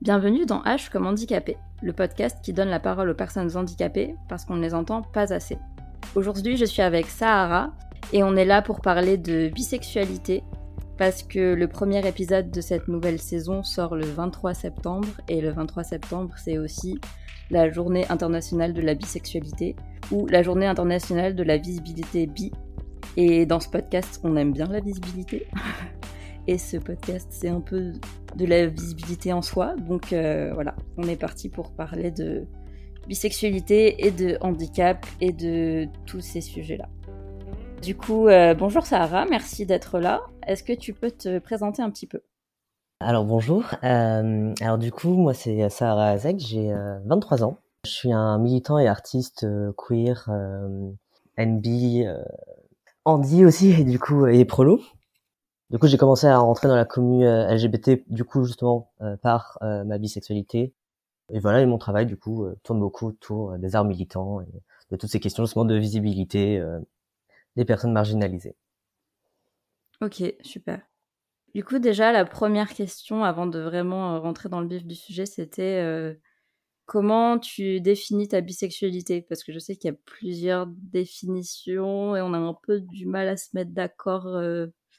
Bienvenue dans H comme handicapé, le podcast qui donne la parole aux personnes handicapées parce qu'on ne les entend pas assez. Aujourd'hui, je suis avec Sahara et on est là pour parler de bisexualité parce que le premier épisode de cette nouvelle saison sort le 23 septembre et le 23 septembre, c'est aussi la journée internationale de la bisexualité ou la journée internationale de la visibilité bi. Et dans ce podcast, on aime bien la visibilité. Et ce podcast, c'est un peu de la visibilité en soi. Donc euh, voilà, on est parti pour parler de bisexualité et de handicap et de tous ces sujets-là. Du coup, euh, bonjour Sahara, merci d'être là. Est-ce que tu peux te présenter un petit peu? Alors bonjour. Euh, alors du coup, moi c'est Sahara Azek, j'ai 23 ans. Je suis un militant et artiste queer, NB, Andy aussi et du coup et prolo. Du coup, j'ai commencé à rentrer dans la commune euh, LGBT, du coup, justement, euh, par euh, ma bisexualité. Et voilà, et mon travail, du coup, tourne beaucoup autour des arts militants et de toutes ces questions, justement, de visibilité des personnes marginalisées. Ok, super. Du coup, déjà, la première question, avant de vraiment rentrer dans le vif du sujet, c'était comment tu définis ta bisexualité? Parce que je sais qu'il y a plusieurs définitions et on a un peu du mal à se mettre d'accord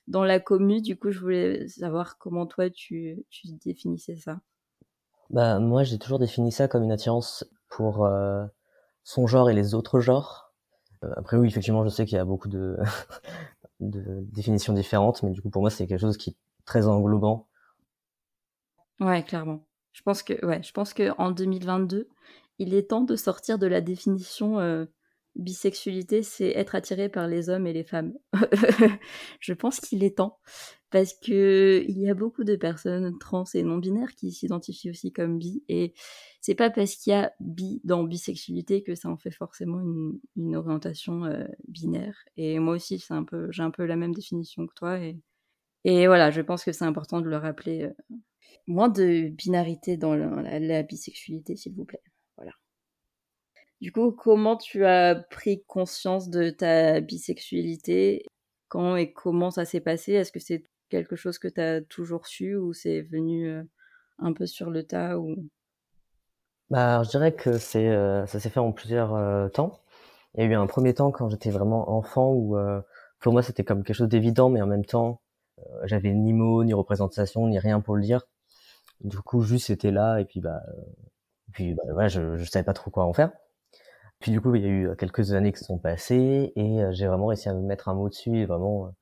dans la commune. Du coup, je voulais savoir comment toi tu, tu définissais ça. Bah moi, j'ai toujours défini ça comme une attirance pour euh, son genre et les autres genres. Euh, après oui, effectivement, je sais qu'il y a beaucoup de, de définitions différentes, mais du coup pour moi c'est quelque chose qui est très englobant. Ouais, clairement. Je pense que ouais, je pense que en 2022, il est temps de sortir de la définition euh, bisexualité, c'est être attiré par les hommes et les femmes. je pense qu'il est temps parce que il y a beaucoup de personnes trans et non binaires qui s'identifient aussi comme bi et c'est pas parce qu'il y a bi dans bisexualité que ça en fait forcément une, orientation euh, binaire et moi aussi c'est un peu j'ai un peu la même définition que toi et voilà je pense que c'est important de le rappeler euh, moins de binarité dans la bisexualité s'il vous plaît du coup, comment tu as pris conscience de ta bisexualité? Quand et comment ça s'est passé? Est-ce que c'est quelque chose que tu as toujours su ou c'est venu euh, un peu sur le tas ou... Bah, je dirais que c'est euh, ça s'est fait en plusieurs euh, temps. Il y a eu un premier temps quand j'étais vraiment enfant où pour moi c'était comme quelque chose d'évident, mais en même temps j'avais ni mots, ni représentation, ni rien pour le dire. Du coup, juste c'était là et puis bah puis bah, voilà, je, je savais pas trop quoi en faire. Puis du coup, il y a eu quelques années qui sont passées et j'ai vraiment réussi à me mettre un mot dessus et vraiment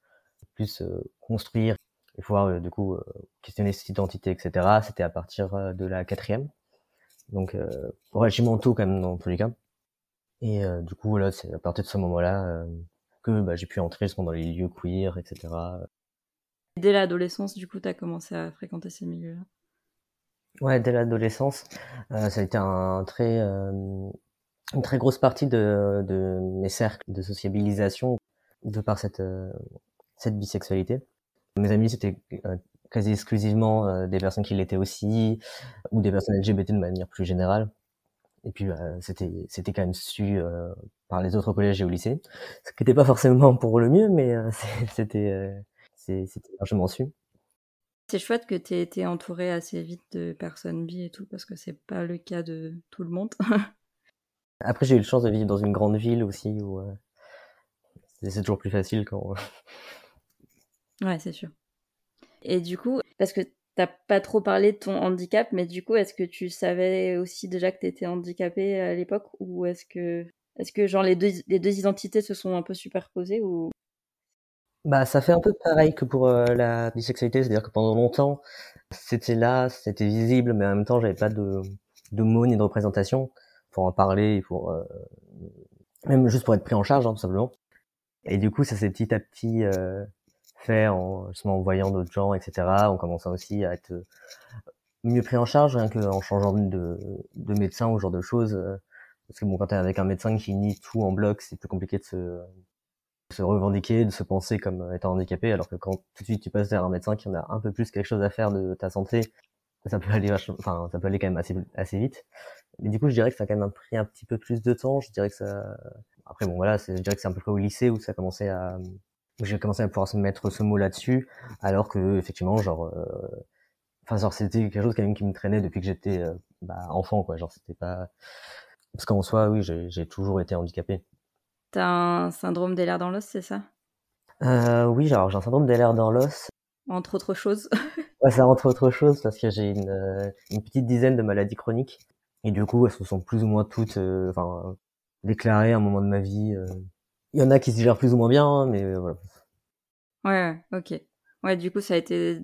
plus construire et pouvoir du coup questionner cette identité, etc. C'était à partir de la quatrième. Donc euh, regimentaux quand même dans tous les cas. Et du coup, voilà, c'est à partir de ce moment-là que bah, j'ai pu entrer justement dans les lieux queer, etc. Dès l'adolescence, du coup, tu as commencé à fréquenter ces milieux-là? Ouais, dès l'adolescence, euh, ça a été un très une très grosse partie de, de mes cercles de sociabilisation de par cette euh, cette bisexualité. Mes amis c'était euh, quasi exclusivement euh, des personnes qui l'étaient aussi ou des personnes LGBT de manière plus générale. Et puis c'était c'était quand même su par les autres collèges et au lycée, ce qui n'était pas forcément pour le mieux, mais c'était c'était largement su. C'est chouette que tu aies été entouré assez vite de personnes bi et tout, parce que c'est pas le cas de tout le monde. Après, j'ai eu la chance de vivre dans une grande ville aussi où euh, c'est toujours plus facile quand. ouais, c'est sûr. Et du coup, parce que t'as pas trop parlé de ton handicap, mais du coup, est-ce que tu savais aussi déjà que t'étais handicapé à l'époque ou est-ce que, est-ce que genre les deux, les deux identités se sont un peu superposées ou? Bah, ça fait un peu pareil que pour euh, la bisexualité, c'est-à-dire que pendant longtemps, c'était là, c'était visible, mais en même temps, j'avais pas de, de mots ni de représentation pour en parler, pour euh, même juste pour être pris en charge, hein, tout simplement. Et du coup, ça s'est petit à petit euh, fait en justement en voyant d'autres gens, etc. On commençait aussi à être mieux pris en charge, rien qu'en changeant de, de médecin ou ce genre de choses. Euh, parce que bon, quand t'es avec un médecin qui nie tout en bloc, c'est plus compliqué de se, revendiquer, de se penser comme étant handicapé, alors que quand tout de suite tu passes vers un médecin qui en a un peu plus quelque chose à faire de ta santé, ça peut aller quand même assez vite. Mais du coup, je dirais que ça a quand même pris un petit peu plus de temps. Je dirais que ça. Après, bon, voilà, je dirais que c'est un peu près au lycée où ça a commencé à. J'ai commencé à pouvoir se mettre ce mot là-dessus, alors que effectivement, genre, euh... enfin genre c'était quelque chose quand même qui me traînait depuis que j'étais bah, enfant quoi genre c'était pas parce qu'en soi oui j'ai toujours été handicapé t'as un syndrome des dans l'os c'est ça? Euh, oui alors j'ai un syndrome des dans l'os entre autres choses ouais ça entre autres choses parce que j'ai une, une petite dizaine de maladies chroniques et du coup elles se sont plus ou moins toutes enfin déclarées à un moment de ma vie il y en a qui se gèrent plus ou moins bien hein, mais voilà ouais ok Ouais, du coup, ça a été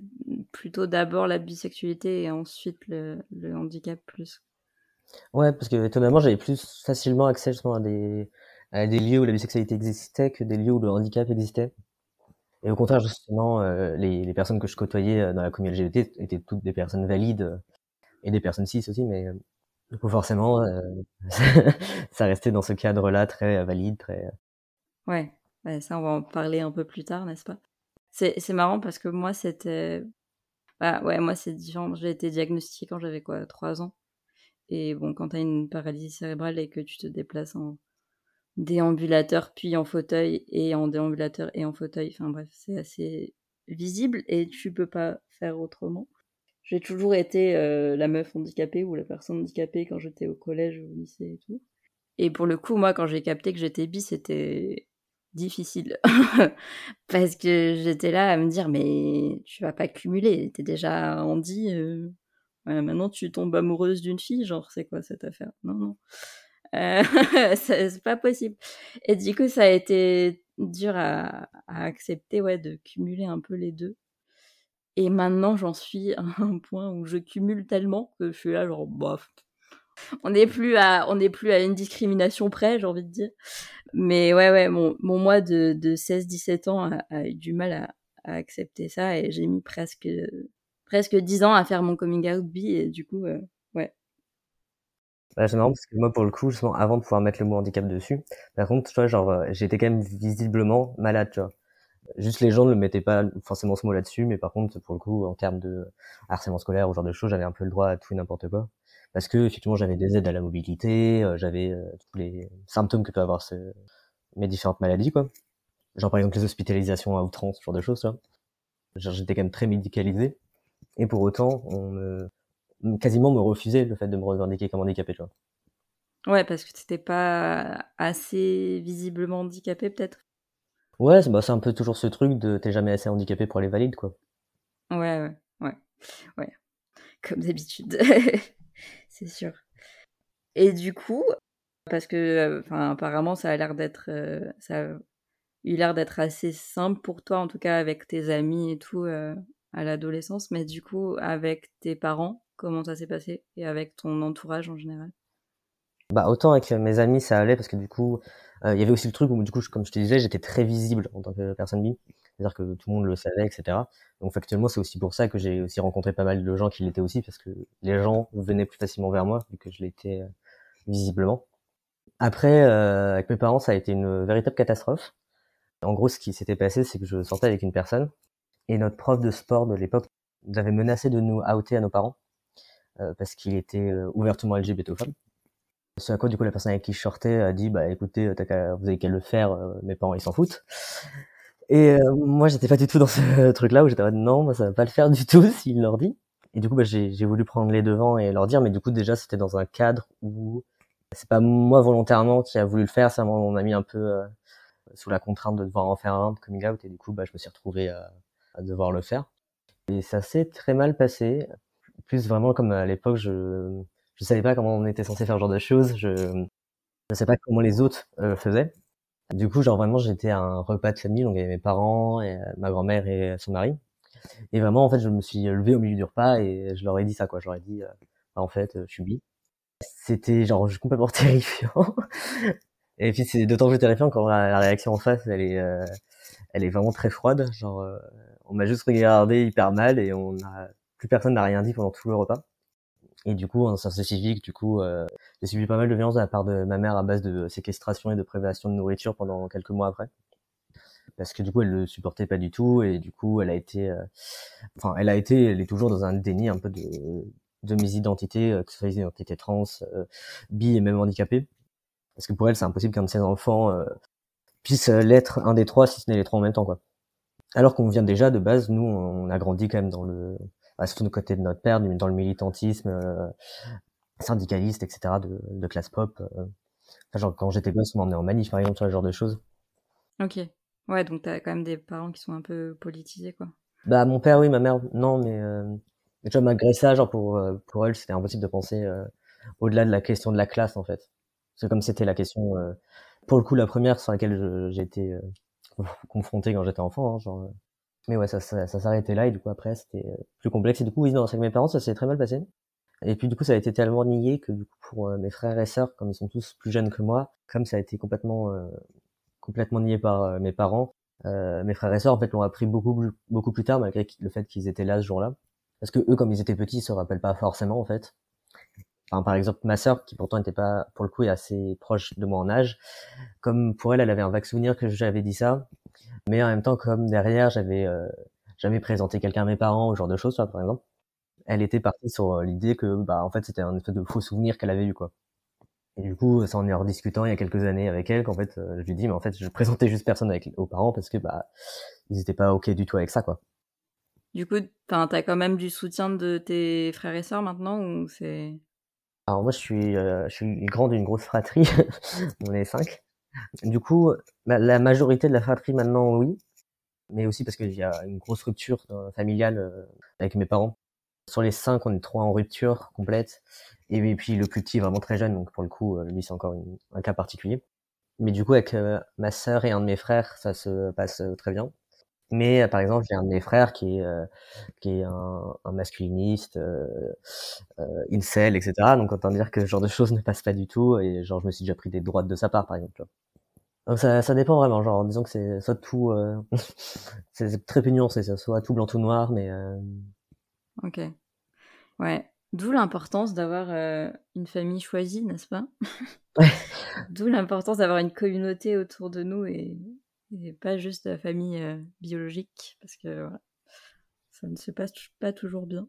plutôt d'abord la bisexualité et ensuite le, handicap plus. Ouais, parce que étonnamment, j'avais plus facilement accès justement à des, à des lieux où la bisexualité existait que des lieux où le handicap existait. Et au contraire, justement, euh, les, les, personnes que je côtoyais euh, dans la communauté LGBT étaient toutes des personnes valides euh, et des personnes cis aussi, mais du coup, forcément, ça restait dans ce cadre-là très valide, très. Ouais, ouais, ça, on va en parler un peu plus tard, n'est-ce pas? C'est marrant parce que moi, c'était. Bah ouais, moi, c'est différent. J'ai été diagnostiquée quand j'avais quoi, 3 ans. Et bon, quand t'as une paralysie cérébrale et que tu te déplaces en déambulateur, puis en fauteuil, et en déambulateur et en fauteuil, enfin bref, c'est assez visible et tu peux pas faire autrement. J'ai toujours été euh, la meuf handicapée ou la personne handicapée quand j'étais au collège ou au lycée et tout. Et pour le coup, moi, quand j'ai capté que j'étais bi, c'était difficile. Parce que j'étais là à me dire, mais tu vas pas cumuler, t'es déjà handi. Euh... maintenant, tu tombes amoureuse d'une fille, genre, c'est quoi cette affaire? Non, non. Euh... c'est pas possible. Et du coup, ça a été dur à, à, accepter, ouais, de cumuler un peu les deux. Et maintenant, j'en suis à un point où je cumule tellement que je suis là, genre, bof, on n'est plus à on n'est plus à une discrimination près j'ai envie de dire. Mais ouais ouais mon, mon moi de, de 16 17 ans a, eu du mal à, à accepter ça et j'ai mis presque presque 10 ans à faire mon coming out bi et du coup euh, ouais. Bah, c'est marrant parce que moi pour le coup justement avant de pouvoir mettre le mot handicap dessus par contre tu vois genre euh, j'étais quand même visiblement malade tu vois juste les gens ne mettaient pas forcément ce mot là-dessus mais par contre pour le coup en termes de harcèlement scolaire ou genre de choses j'avais un peu le droit à tout et n'importe quoi parce que effectivement j'avais des aides à la mobilité, euh, j'avais euh, tous les symptômes que peut avoir ce, mes différentes maladies quoi. Genre par exemple les hospitalisations à outrance, ce genre de choses là. J'étais quand même très médicalisé et pour autant on me quasiment me refusait le fait de me revendiquer comme handicapé, tu vois. Ouais, parce que t'étais pas assez visiblement handicapé peut-être. Ouais, c'est bah, un peu toujours ce truc de t'es jamais assez handicapé pour les valides quoi. Ouais, ouais, ouais, ouais. Comme d'habitude. c'est sûr. Et du coup, parce que, enfin, apparemment, ça a l'air d'être, euh, ça a eu l'air d'être assez simple pour toi, en tout cas avec tes amis et tout euh, à l'adolescence, mais du coup, avec tes parents, comment ça s'est passé? Et avec ton entourage en général? Bah autant avec mes amis ça allait parce que du coup, euh, il y avait aussi le truc où du coup, comme je te disais, j'étais très visible en tant que personne bi c'est-à-dire que tout le monde le savait, etc. Donc factuellement, c'est aussi pour ça que j'ai aussi rencontré pas mal de gens qui l'étaient aussi, parce que les gens venaient plus facilement vers moi, vu que je l'étais euh, visiblement. Après, euh, avec mes parents, ça a été une véritable catastrophe. En gros, ce qui s'était passé, c'est que je sortais avec une personne, et notre prof de sport de l'époque nous avait menacé de nous outer à nos parents, euh, parce qu'il était ouvertement LGBTophobe. Ce à quoi, du coup, la personne avec qui je sortais a dit, bah écoutez, vous avez qu'à le faire, mes parents, ils s'en foutent. Et euh, moi, j'étais pas du tout dans ce truc-là où j'étais non, moi, ça va pas le faire du tout s'il leur dit. Et du coup, bah, j'ai voulu prendre les devants et leur dire, mais du coup, déjà, c'était dans un cadre où c'est pas moi volontairement qui a voulu le faire, ça on a mis un peu euh, sous la contrainte de devoir en faire un de coming out et du coup, bah, je me suis retrouvé à, à devoir le faire. Et ça s'est très mal passé. Plus vraiment comme à l'époque, je je savais pas comment on était censé faire ce genre de choses. Je je sais pas comment les autres euh, faisaient. Du coup, genre vraiment, j'étais à un repas de famille, donc il y avait mes parents, et, euh, ma grand-mère et son mari. Et vraiment, en fait, je me suis levé au milieu du repas et je leur ai dit ça, quoi. Je dit, euh, bah, en fait, euh, je suis bi. C'était genre complètement terrifiant. et puis c'est d'autant plus terrifiant quand la, réaction en face, elle est, elle est vraiment très froide. Genre, on m'a juste regardé hyper mal et on a plus personne n'a rien dit pendant tout le repas. Et du coup, en service civique, du coup, euh, j'ai subi pas mal de violence de la part de ma mère à base de séquestration et de privation de nourriture pendant quelques mois après. Parce que du coup, elle le supportait pas du tout et du coup, elle a été, euh, enfin, elle a été, elle est toujours dans un déni un peu de, de mes identités, euh, que ce soit les identités trans, euh, bi et même handicapées. Parce que pour elle, c'est impossible qu'un de ses enfants euh, puisse l'être un des trois, si ce n'est les trois en même temps, quoi. Alors qu'on vient déjà de base, nous, on a grandi quand même dans le bah, surtout du côté de notre père, dans le militantisme syndicaliste, etc., de, de classe pop. genre, quand j'étais gosse, on m'emmenait en manif, par exemple, sur ce genre de choses. Ok. Ouais, donc t'as quand même des parents qui sont un peu politisés, quoi. Bah, mon père, oui, ma mère, non, mais, euh, tu vois, malgré ça, genre, pour, euh, pour elle, c'était impossible de penser euh, au-delà de la question de la classe, en fait. C'est comme c'était la question, euh, pour le coup, la première sur laquelle j'ai été confronté quand j'étais enfant, hein, genre. Mais ouais, ça, ça, s'arrêtait là, et du coup, après, c'était plus complexe. Et du coup, oui, non, c'est que mes parents, ça s'est très mal passé. Et puis, du coup, ça a été tellement nié que, du coup, pour mes frères et sœurs, comme ils sont tous plus jeunes que moi, comme ça a été complètement complètement nié par euh, mes parents. Euh, mes frères et sœurs en fait l'ont appris beaucoup beaucoup plus tard malgré le fait qu'ils étaient là ce jour-là. Parce que eux, comme ils étaient petits, ils se rappellent pas forcément en fait. Enfin, par exemple, ma sœur, qui pourtant n'était pas, pour le coup, assez proche de moi en âge, comme pour elle, elle avait un vague souvenir que j'avais dit ça, mais en même temps, comme derrière, j'avais euh, jamais présenté quelqu'un à mes parents, ou genre de choses, par exemple, elle était partie sur l'idée que, bah, en fait, c'était un espèce de faux souvenir qu'elle avait eu, quoi. Et du coup, ça en est rediscutant il y a quelques années avec elle, qu'en fait, euh, je lui dis, mais en fait, je présentais juste personne avec, aux parents parce que, bah, ils étaient pas ok du tout avec ça, quoi. Du coup, t'as quand même du soutien de tes frères et sœurs maintenant ou c'est Alors moi, je suis, euh, je suis grande d'une grosse fratrie. On est cinq. Du coup, la majorité de la fratrie maintenant, oui, mais aussi parce qu'il y a une grosse rupture euh, familiale avec mes parents. Sur les cinq, on est trois en rupture complète. Et puis le plus petit vraiment très jeune, donc pour le coup, euh, lui c'est encore un cas particulier. Mais du coup, avec euh, ma sœur et un de mes frères, ça se passe euh, très bien. Mais par exemple, j'ai un de mes frères qui est qui est un, un masculiniste, euh, incel, etc. Donc autant dire que ce genre de choses ne passe pas du tout. Et genre, je me suis déjà pris des droites de sa part, par exemple. Donc ça, ça dépend vraiment. Genre, disons que c'est soit tout, c'est très nuancé, c'est soit tout blanc, tout noir, mais. Ok. Ouais. D'où l'importance d'avoir euh, une famille choisie, n'est-ce pas? D'où l'importance d'avoir une communauté autour de nous et, pas juste la famille euh, biologique, parce que voilà, ça ne se passe pas toujours bien.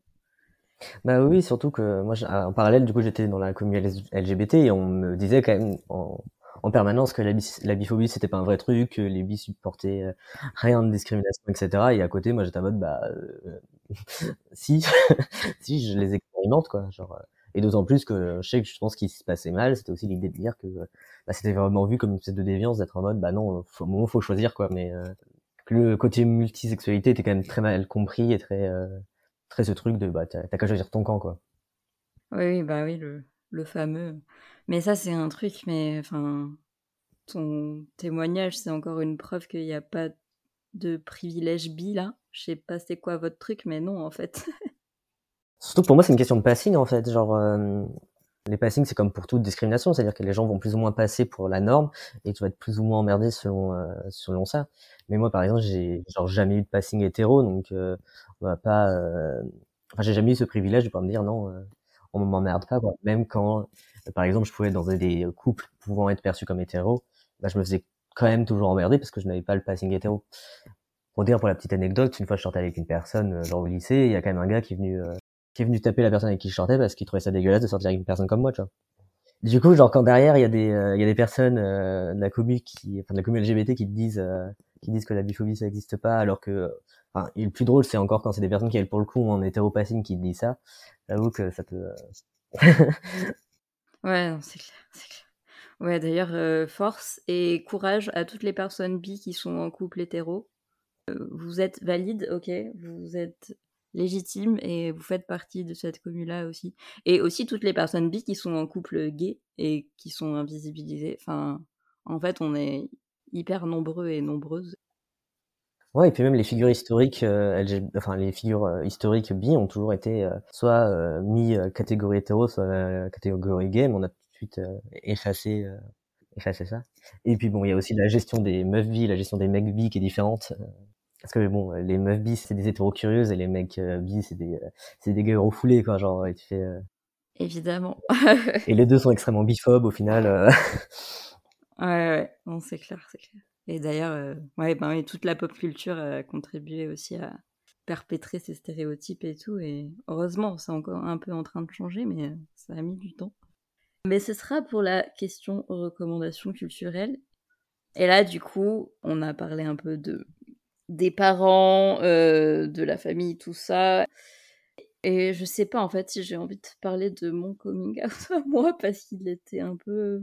Bah oui, surtout que moi, en parallèle, du coup, j'étais dans la communauté LGBT et on me disait quand même en, en permanence que la, biphobie c'était pas un vrai truc, que les bis supportaient euh, rien de discrimination, etc. Et à côté, moi j'étais en mode bah euh, si, si je les expérimente quoi. Genre, euh, et d'autant plus que je sais que je pense qu'il se passait mal, c'était aussi l'idée de dire que bah, c'était vraiment vu comme une espèce de déviance d'être en mode bah non, faut, moment faut choisir quoi. Mais le côté multisexualité était quand même très mal compris et très très ce truc de bah t'as qu'à choisir ton camp quoi. Oui, bah oui, le, le fameux mais ça, c'est un truc, mais enfin, ton témoignage, c'est encore une preuve qu'il n'y a pas de privilège bi là. Je sais pas c'est quoi votre truc, mais non, en fait. Surtout pour moi, c'est une question de passing, en fait. Genre, euh, les passings, c'est comme pour toute discrimination, c'est-à-dire que les gens vont plus ou moins passer pour la norme et tu vas être plus ou moins emmerdé selon euh, selon ça. Mais moi, par exemple, j'ai genre jamais eu de passing hétéro, donc euh, on va pas. Enfin, j'ai jamais eu ce privilège de pas me dire non, on m'emmerde pas. Même quand par exemple, je pouvais dans des couples pouvant être perçus comme hétéros, bah, je me faisais quand même toujours emmerder parce que je n'avais pas le passing hétéro. Pour dire pour la petite anecdote, une fois je sortais avec une personne euh, genre au lycée, il y a quand même un gars qui est venu euh, qui est venu taper la personne avec qui je sortais parce qu'il trouvait ça dégueulasse de sortir avec une personne comme moi, tu vois. Du coup, genre quand derrière il y a des euh, il y a des personnes de la commu qui enfin de la commu LGBT qui te disent qui disent que la biphobie ça n'existe pas alors que enfin le plus drôle c'est encore quand c'est des personnes qui elles pour le coup en hétéropassing qui te disent ça. J'avoue que ça te Ouais, c'est clair, c'est clair. Ouais, d'ailleurs, euh, force et courage à toutes les personnes bi qui sont en couple hétéro. Euh, vous êtes valide, ok, vous êtes légitime et vous faites partie de cette commune-là aussi. Et aussi toutes les personnes bi qui sont en couple gay et qui sont invisibilisées. Enfin, en fait, on est hyper nombreux et nombreuses. Ouais, et puis même les figures historiques, euh, enfin les figures historiques bi ont toujours été soit mis catégorie hétéro, soit catégorie gay, mais on a tout de suite effacé, effacé ça. Et puis bon, il y a aussi la gestion des meufs bi, la gestion des mecs bi qui est différente. parce que bon, les meufs bi c'est des hétéros curieuses et les mecs bi c'est des c'est des gays refoulés quoi, genre et tu fais. Évidemment. et les deux sont extrêmement biphobes au final. ouais, ouais, non c'est clair, c'est clair. Et d'ailleurs, euh, ouais, ben, toute la pop culture a contribué aussi à perpétrer ces stéréotypes et tout. Et heureusement, c'est encore un peu en train de changer, mais euh, ça a mis du temps. Mais ce sera pour la question recommandations culturelles. Et là, du coup, on a parlé un peu de des parents, euh, de la famille, tout ça. Et je sais pas en fait si j'ai envie de parler de mon coming out à moi parce qu'il était un peu.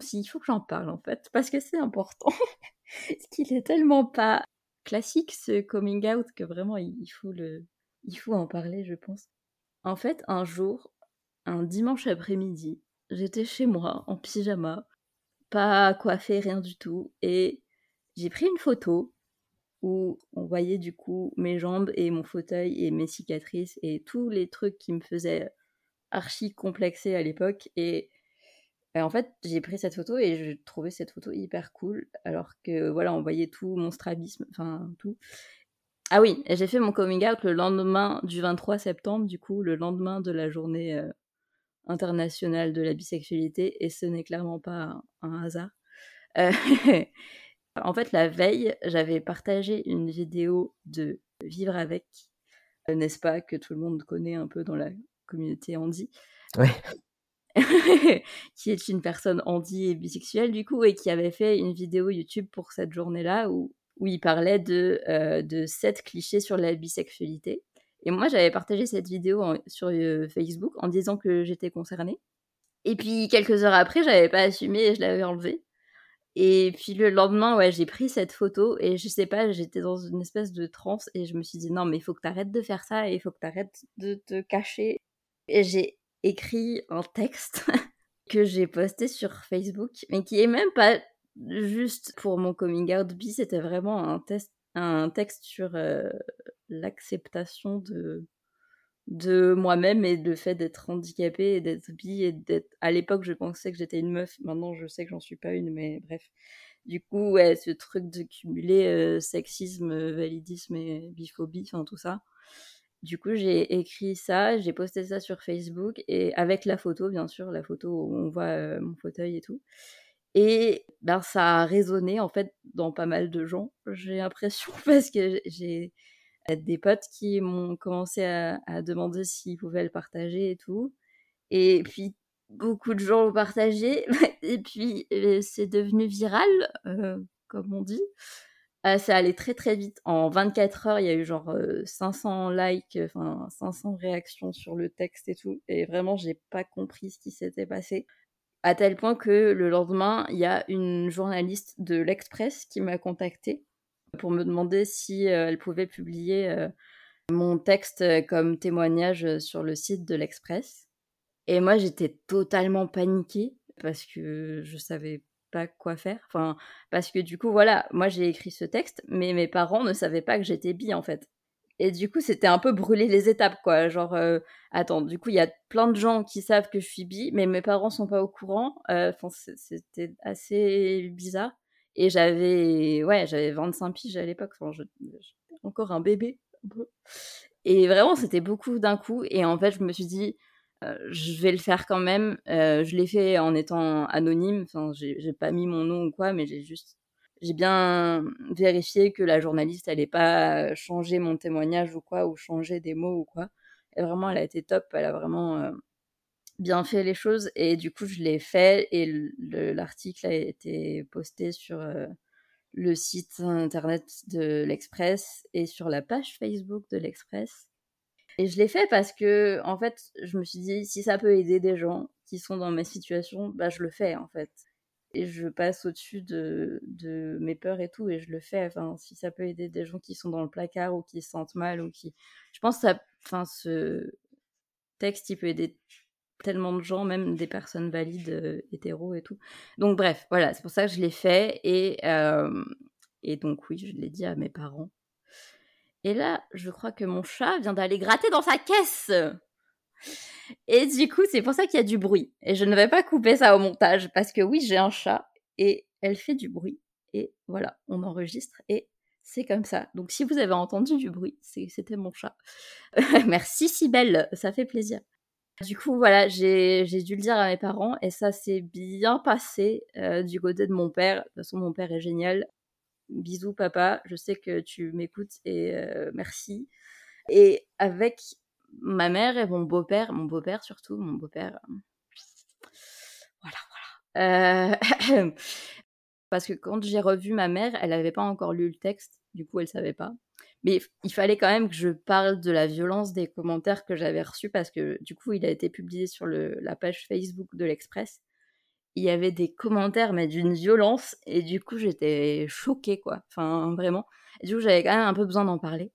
S'il faut que j'en parle en fait, parce que c'est important. parce qu'il est tellement pas classique ce coming out que vraiment il faut le, il faut en parler, je pense. En fait, un jour, un dimanche après-midi, j'étais chez moi en pyjama, pas coiffée, rien du tout, et j'ai pris une photo où on voyait du coup mes jambes et mon fauteuil et mes cicatrices et tous les trucs qui me faisaient archi complexer à l'époque et, en fait j'ai pris cette photo et je trouvais cette photo hyper cool alors que voilà on voyait tout mon strabisme enfin tout ah oui j'ai fait mon coming out le lendemain du 23 septembre du coup le lendemain de la journée euh, internationale de la bisexualité et ce n'est clairement pas un, hasard euh, En fait, la veille, j'avais partagé une vidéo de Vivre avec, euh, n'est-ce pas, que tout le monde connaît un peu dans la communauté Andy? Oui. Qui est une personne Andy et bisexuelle, du coup, et qui avait fait une vidéo YouTube pour cette journée-là où, où il parlait de, euh, de sept clichés sur la bisexualité. Et moi, j'avais partagé cette vidéo sur euh, Facebook en disant que j'étais concernée. Et puis, quelques heures après, j'avais pas assumé et je l'avais enlevée. Et puis le lendemain, ouais, j'ai pris cette photo et je sais pas, j'étais dans une espèce de transe et je me suis dit non, mais il faut que tu arrêtes de faire ça et il faut que tu arrêtes de te cacher. Et j'ai écrit un texte que j'ai posté sur Facebook, mais qui est même pas juste pour mon coming out bi, c'était vraiment un, test, un texte sur euh, l'acceptation de de moi-même et le fait d'être handicapée et d'être bi et d'être à l'époque je pensais que j'étais une meuf maintenant je sais que j'en suis pas une mais bref. Du coup ouais ce truc de cumuler euh, sexisme validisme et biphobie enfin tout ça du coup j'ai écrit ça j'ai posté ça sur Facebook et avec la photo bien sûr la photo où on voit euh, mon fauteuil et tout et ben ça a résonné en fait dans pas mal de gens j'ai l'impression parce que j'ai des potes qui m'ont commencé à, demander s'ils pouvaient le partager et tout. Et puis, beaucoup de gens l'ont partagé. et puis, euh, c'est devenu viral, euh, comme on dit. Euh, ça allait très très vite. En 24 heures, il y a eu genre 500 likes, enfin 500 réactions sur le texte et tout. Et vraiment, j'ai pas compris ce qui s'était passé. À tel point que le lendemain, il y a une journaliste de l'Express qui m'a contactée pour me demander si euh, elle pouvait publier euh, mon texte euh, comme témoignage sur le site de l'Express. Et moi, j'étais totalement paniquée parce que je savais pas quoi faire. Enfin, parce que du coup, voilà, moi j'ai écrit ce texte, mais mes parents ne savaient pas que j'étais bi en fait. Et du coup, c'était un peu brûler les étapes, quoi. Genre, attends, du coup, il y a plein de gens qui savent que je suis bi, mais mes parents sont pas au courant. Enfin, c'était assez bizarre. Et j'avais, ouais, j'avais 25 piges à l'époque, enfin, encore un bébé. Et vraiment, c'était beaucoup d'un coup. Et en fait, je me suis dit, euh, je vais le faire quand même. Euh, je l'ai fait en étant anonyme. Enfin, j'ai pas mis mon nom ou quoi, mais j'ai juste, j'ai bien vérifié que la journaliste n'allait pas changer mon témoignage ou quoi, ou changer des mots ou quoi. Et vraiment, elle a été top. Elle a vraiment euh, bien fait les choses et du coup je l'ai fait et l'article a été posté sur euh, le site internet de l'Express et sur la page Facebook de l'Express. Et je l'ai fait parce que en fait, je me suis dit si ça peut aider des gens qui sont dans ma situation, bah je le fais en fait. Et je passe au-dessus de, de mes peurs et tout et je le fais. Enfin, si ça peut aider des gens qui sont dans le placard ou qui se sentent mal ou qui, je pense que ça, enfin ce texte il peut aider tellement de gens, même des personnes valides, euh, hétéros et tout. Donc bref, voilà, c'est pour ça que je l'ai fait. Et, euh, et donc oui, je l'ai dit à mes parents. Et là, je crois que mon chat vient d'aller gratter dans sa caisse. Et du coup, c'est pour ça qu'il y a du bruit. Et je ne vais pas couper ça au montage, parce que oui, j'ai un chat, et elle fait du bruit. Et voilà, on enregistre, et c'est comme ça. Donc si vous avez entendu du bruit, c'était mon chat. Merci Sibelle, ça fait plaisir. Du coup, voilà, j'ai dû le dire à mes parents et ça s'est bien passé euh, du côté de mon père. De toute façon, mon père est génial. Bisous, papa. Je sais que tu m'écoutes et euh, merci. Et avec ma mère et mon beau-père, mon beau-père surtout, mon beau-père. Euh, voilà, voilà. parce que quand j'ai revu ma mère, elle n'avait pas encore lu le texte, du coup, elle savait pas. Mais il fallait quand même que je parle de la violence des commentaires que j'avais reçus parce que du coup, il a été publié sur la page Facebook de l'Express. Il y avait des commentaires, mais d'une violence. Et du coup, j'étais choquée, quoi. Enfin, vraiment. Du coup, j'avais quand même un peu besoin d'en parler.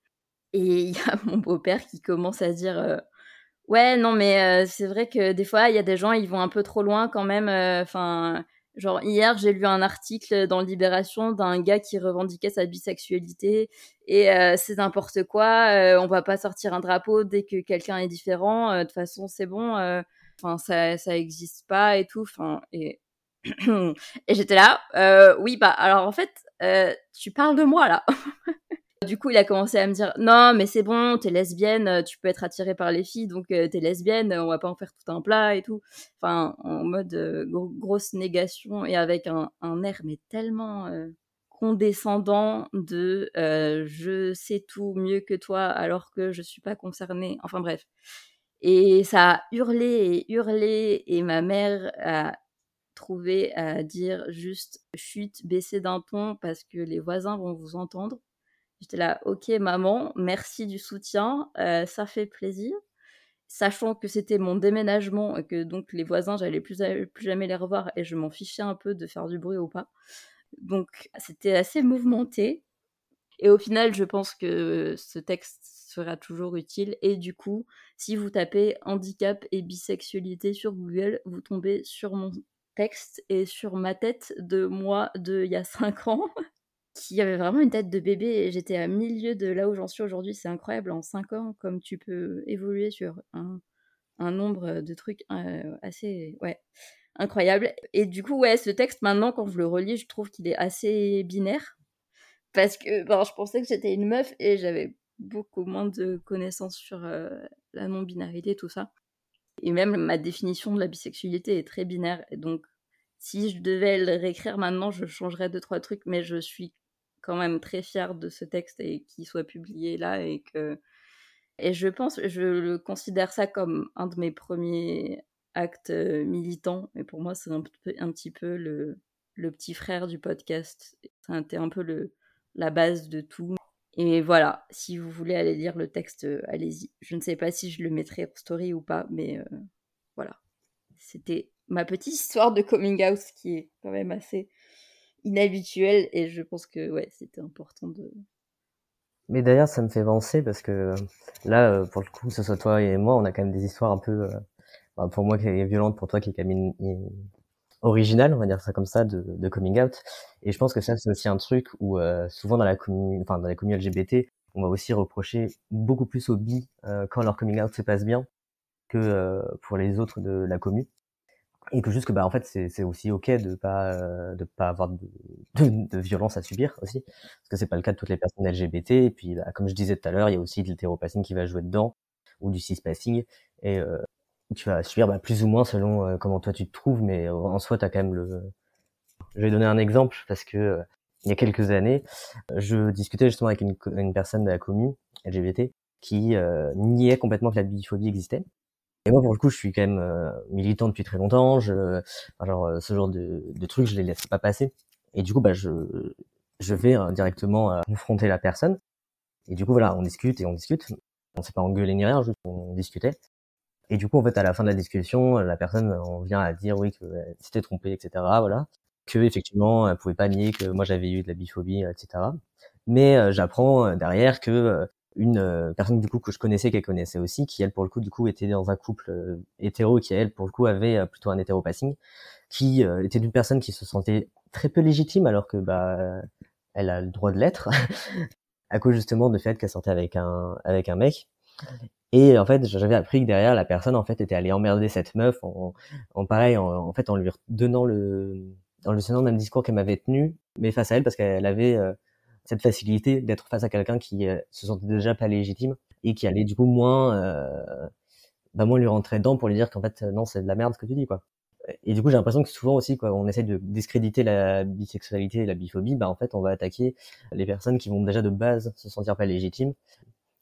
Et il y a mon beau-père qui commence à dire euh, Ouais, non, mais euh, c'est vrai que des fois, il y a des gens, ils vont un peu trop loin quand même. Euh, enfin, genre, hier, j'ai lu un article dans Libération d'un gars qui revendiquait sa bisexualité et c'est n'importe quoi. on va pas sortir un drapeau dès que quelqu'un est différent. De toute façon, c'est bon. Enfin, ça, ça existe pas et tout. Enfin, et et j'étais là. oui, bah, alors en fait, tu parles de moi là. Du coup, il a commencé à me dire non, mais c'est bon, t'es lesbienne, euh, tu peux être attirée par les filles, donc euh, t'es lesbienne, on va pas en faire tout un plat et tout. Enfin, en mode euh, grosse négation et avec un, air mais tellement condescendant de je sais tout mieux que toi alors que je suis pas concernée. Enfin bref. Et ça a hurlé et hurlé et ma mère a trouvé à dire juste chute, baissez d'un ton parce que les voisins vont vous entendre. J'étais là, ok maman, merci du soutien, euh, ça fait plaisir. Sachant que c'était mon déménagement et que donc les voisins, j'allais plus, plus jamais les revoir et je m'en fichais un peu de faire du bruit ou pas. Donc c'était assez mouvementé. Et au final, je pense que ce texte sera toujours utile. Et du coup, si vous tapez handicap et bisexualité sur Google, vous tombez sur mon texte et sur ma tête de moi de il y a 5 ans. qui avait vraiment une tête de bébé j'étais à milieu de là où j'en suis aujourd'hui. C'est incroyable en 5 ans comme tu peux évoluer sur un, nombre de trucs euh, assez ouais, incroyable. Et du coup, ouais, ce texte maintenant, quand je le relis, je trouve qu'il est assez binaire parce que ben, je pensais que j'étais une meuf et j'avais beaucoup moins de connaissances sur euh, la non-binarité, tout ça. Et même ma définition de la bisexualité est très binaire. Et donc, si je devais le réécrire maintenant, je changerais deux, trois trucs, mais je suis quand même très fière de ce texte et qu'il soit publié là et que et je pense je le considère ça comme un de mes premiers actes euh, militants et pour moi c'est un, un, petit peu le, le petit frère du podcast c'était un peu le la base de tout et voilà si vous voulez aller lire le texte euh, allez-y je ne sais pas si je le mettrai en story ou pas mais euh, voilà c'était ma petite histoire de coming out qui est quand même assez inhabituel et je pense que ouais, c'était important de. Mais d'ailleurs, ça me fait penser parce que là, euh, pour le coup, que ce soit toi et moi, on a quand même des histoires un peu, bah, pour moi qui est violente, pour toi qui est quand originale, on va dire ça comme ça, de, de coming out. Et je pense que ça, c'est aussi un truc où euh, souvent dans la commune, enfin dans la communauté LGBT, on va aussi reprocher beaucoup plus aux bi quand leur coming out se passe bien que pour les autres de la commune et que juste que bah en fait c'est aussi ok de pas euh, de pas avoir de, de, de, violence à subir aussi parce que c'est pas le cas de toutes les personnes LGBT et puis bah, comme je disais tout à l'heure il y a aussi de l'hétéropassing qui va jouer dedans ou du cispassing. Et euh, tu vas subir bah, plus ou moins selon euh, comment toi tu te trouves mais en soi tu as quand même le je vais donner un exemple parce que il y a quelques années je discutais justement avec une, une personne de la commune LGBT qui niait complètement que la biphobie existait et moi, pour le coup, je suis quand même euh, militant depuis très longtemps. Je, alors, euh, ce genre de, de trucs, je les laisse pas passer. Et du coup, bah, je, je vais euh, directement confronter la personne. Et du coup, voilà, on discute et on discute. On s'est pas engueulé ni rien, juste on discutait. Et du coup, en fait, à la fin de la discussion, la personne on vient à dire oui que c'était trompée, etc. Voilà, que effectivement, elle pouvait pas nier que moi j'avais eu de la biphobie, etc. Mais j'apprends derrière que une euh, personne du coup que je connaissais qu'elle connaissait aussi qui elle pour le coup du coup était dans un couple euh, hétéro qui elle pour le coup avait euh, plutôt un hétéropassing qui était une personne qui se sentait très peu légitime alors que bah elle a le droit de l'être à cause justement du fait qu'elle sortait avec un avec un mec et en fait j'avais appris que derrière la personne en fait était allée emmerder cette meuf en, en pareil en, fait en lui donnant le en lui donnant le même discours qu'elle m'avait tenu mais face à elle parce qu'elle avait cette facilité d'être face à quelqu'un qui euh, se sentait déjà pas légitime et qui allait du coup moins euh, bah moins lui rentrer dedans pour lui dire qu'en fait non c'est de la merde ce que tu dis quoi. Et du coup j'ai l'impression que souvent aussi quoi on essaie de discréditer la bisexualité et la biphobie bah en fait on va attaquer les personnes qui vont déjà de base se sentir pas légitimes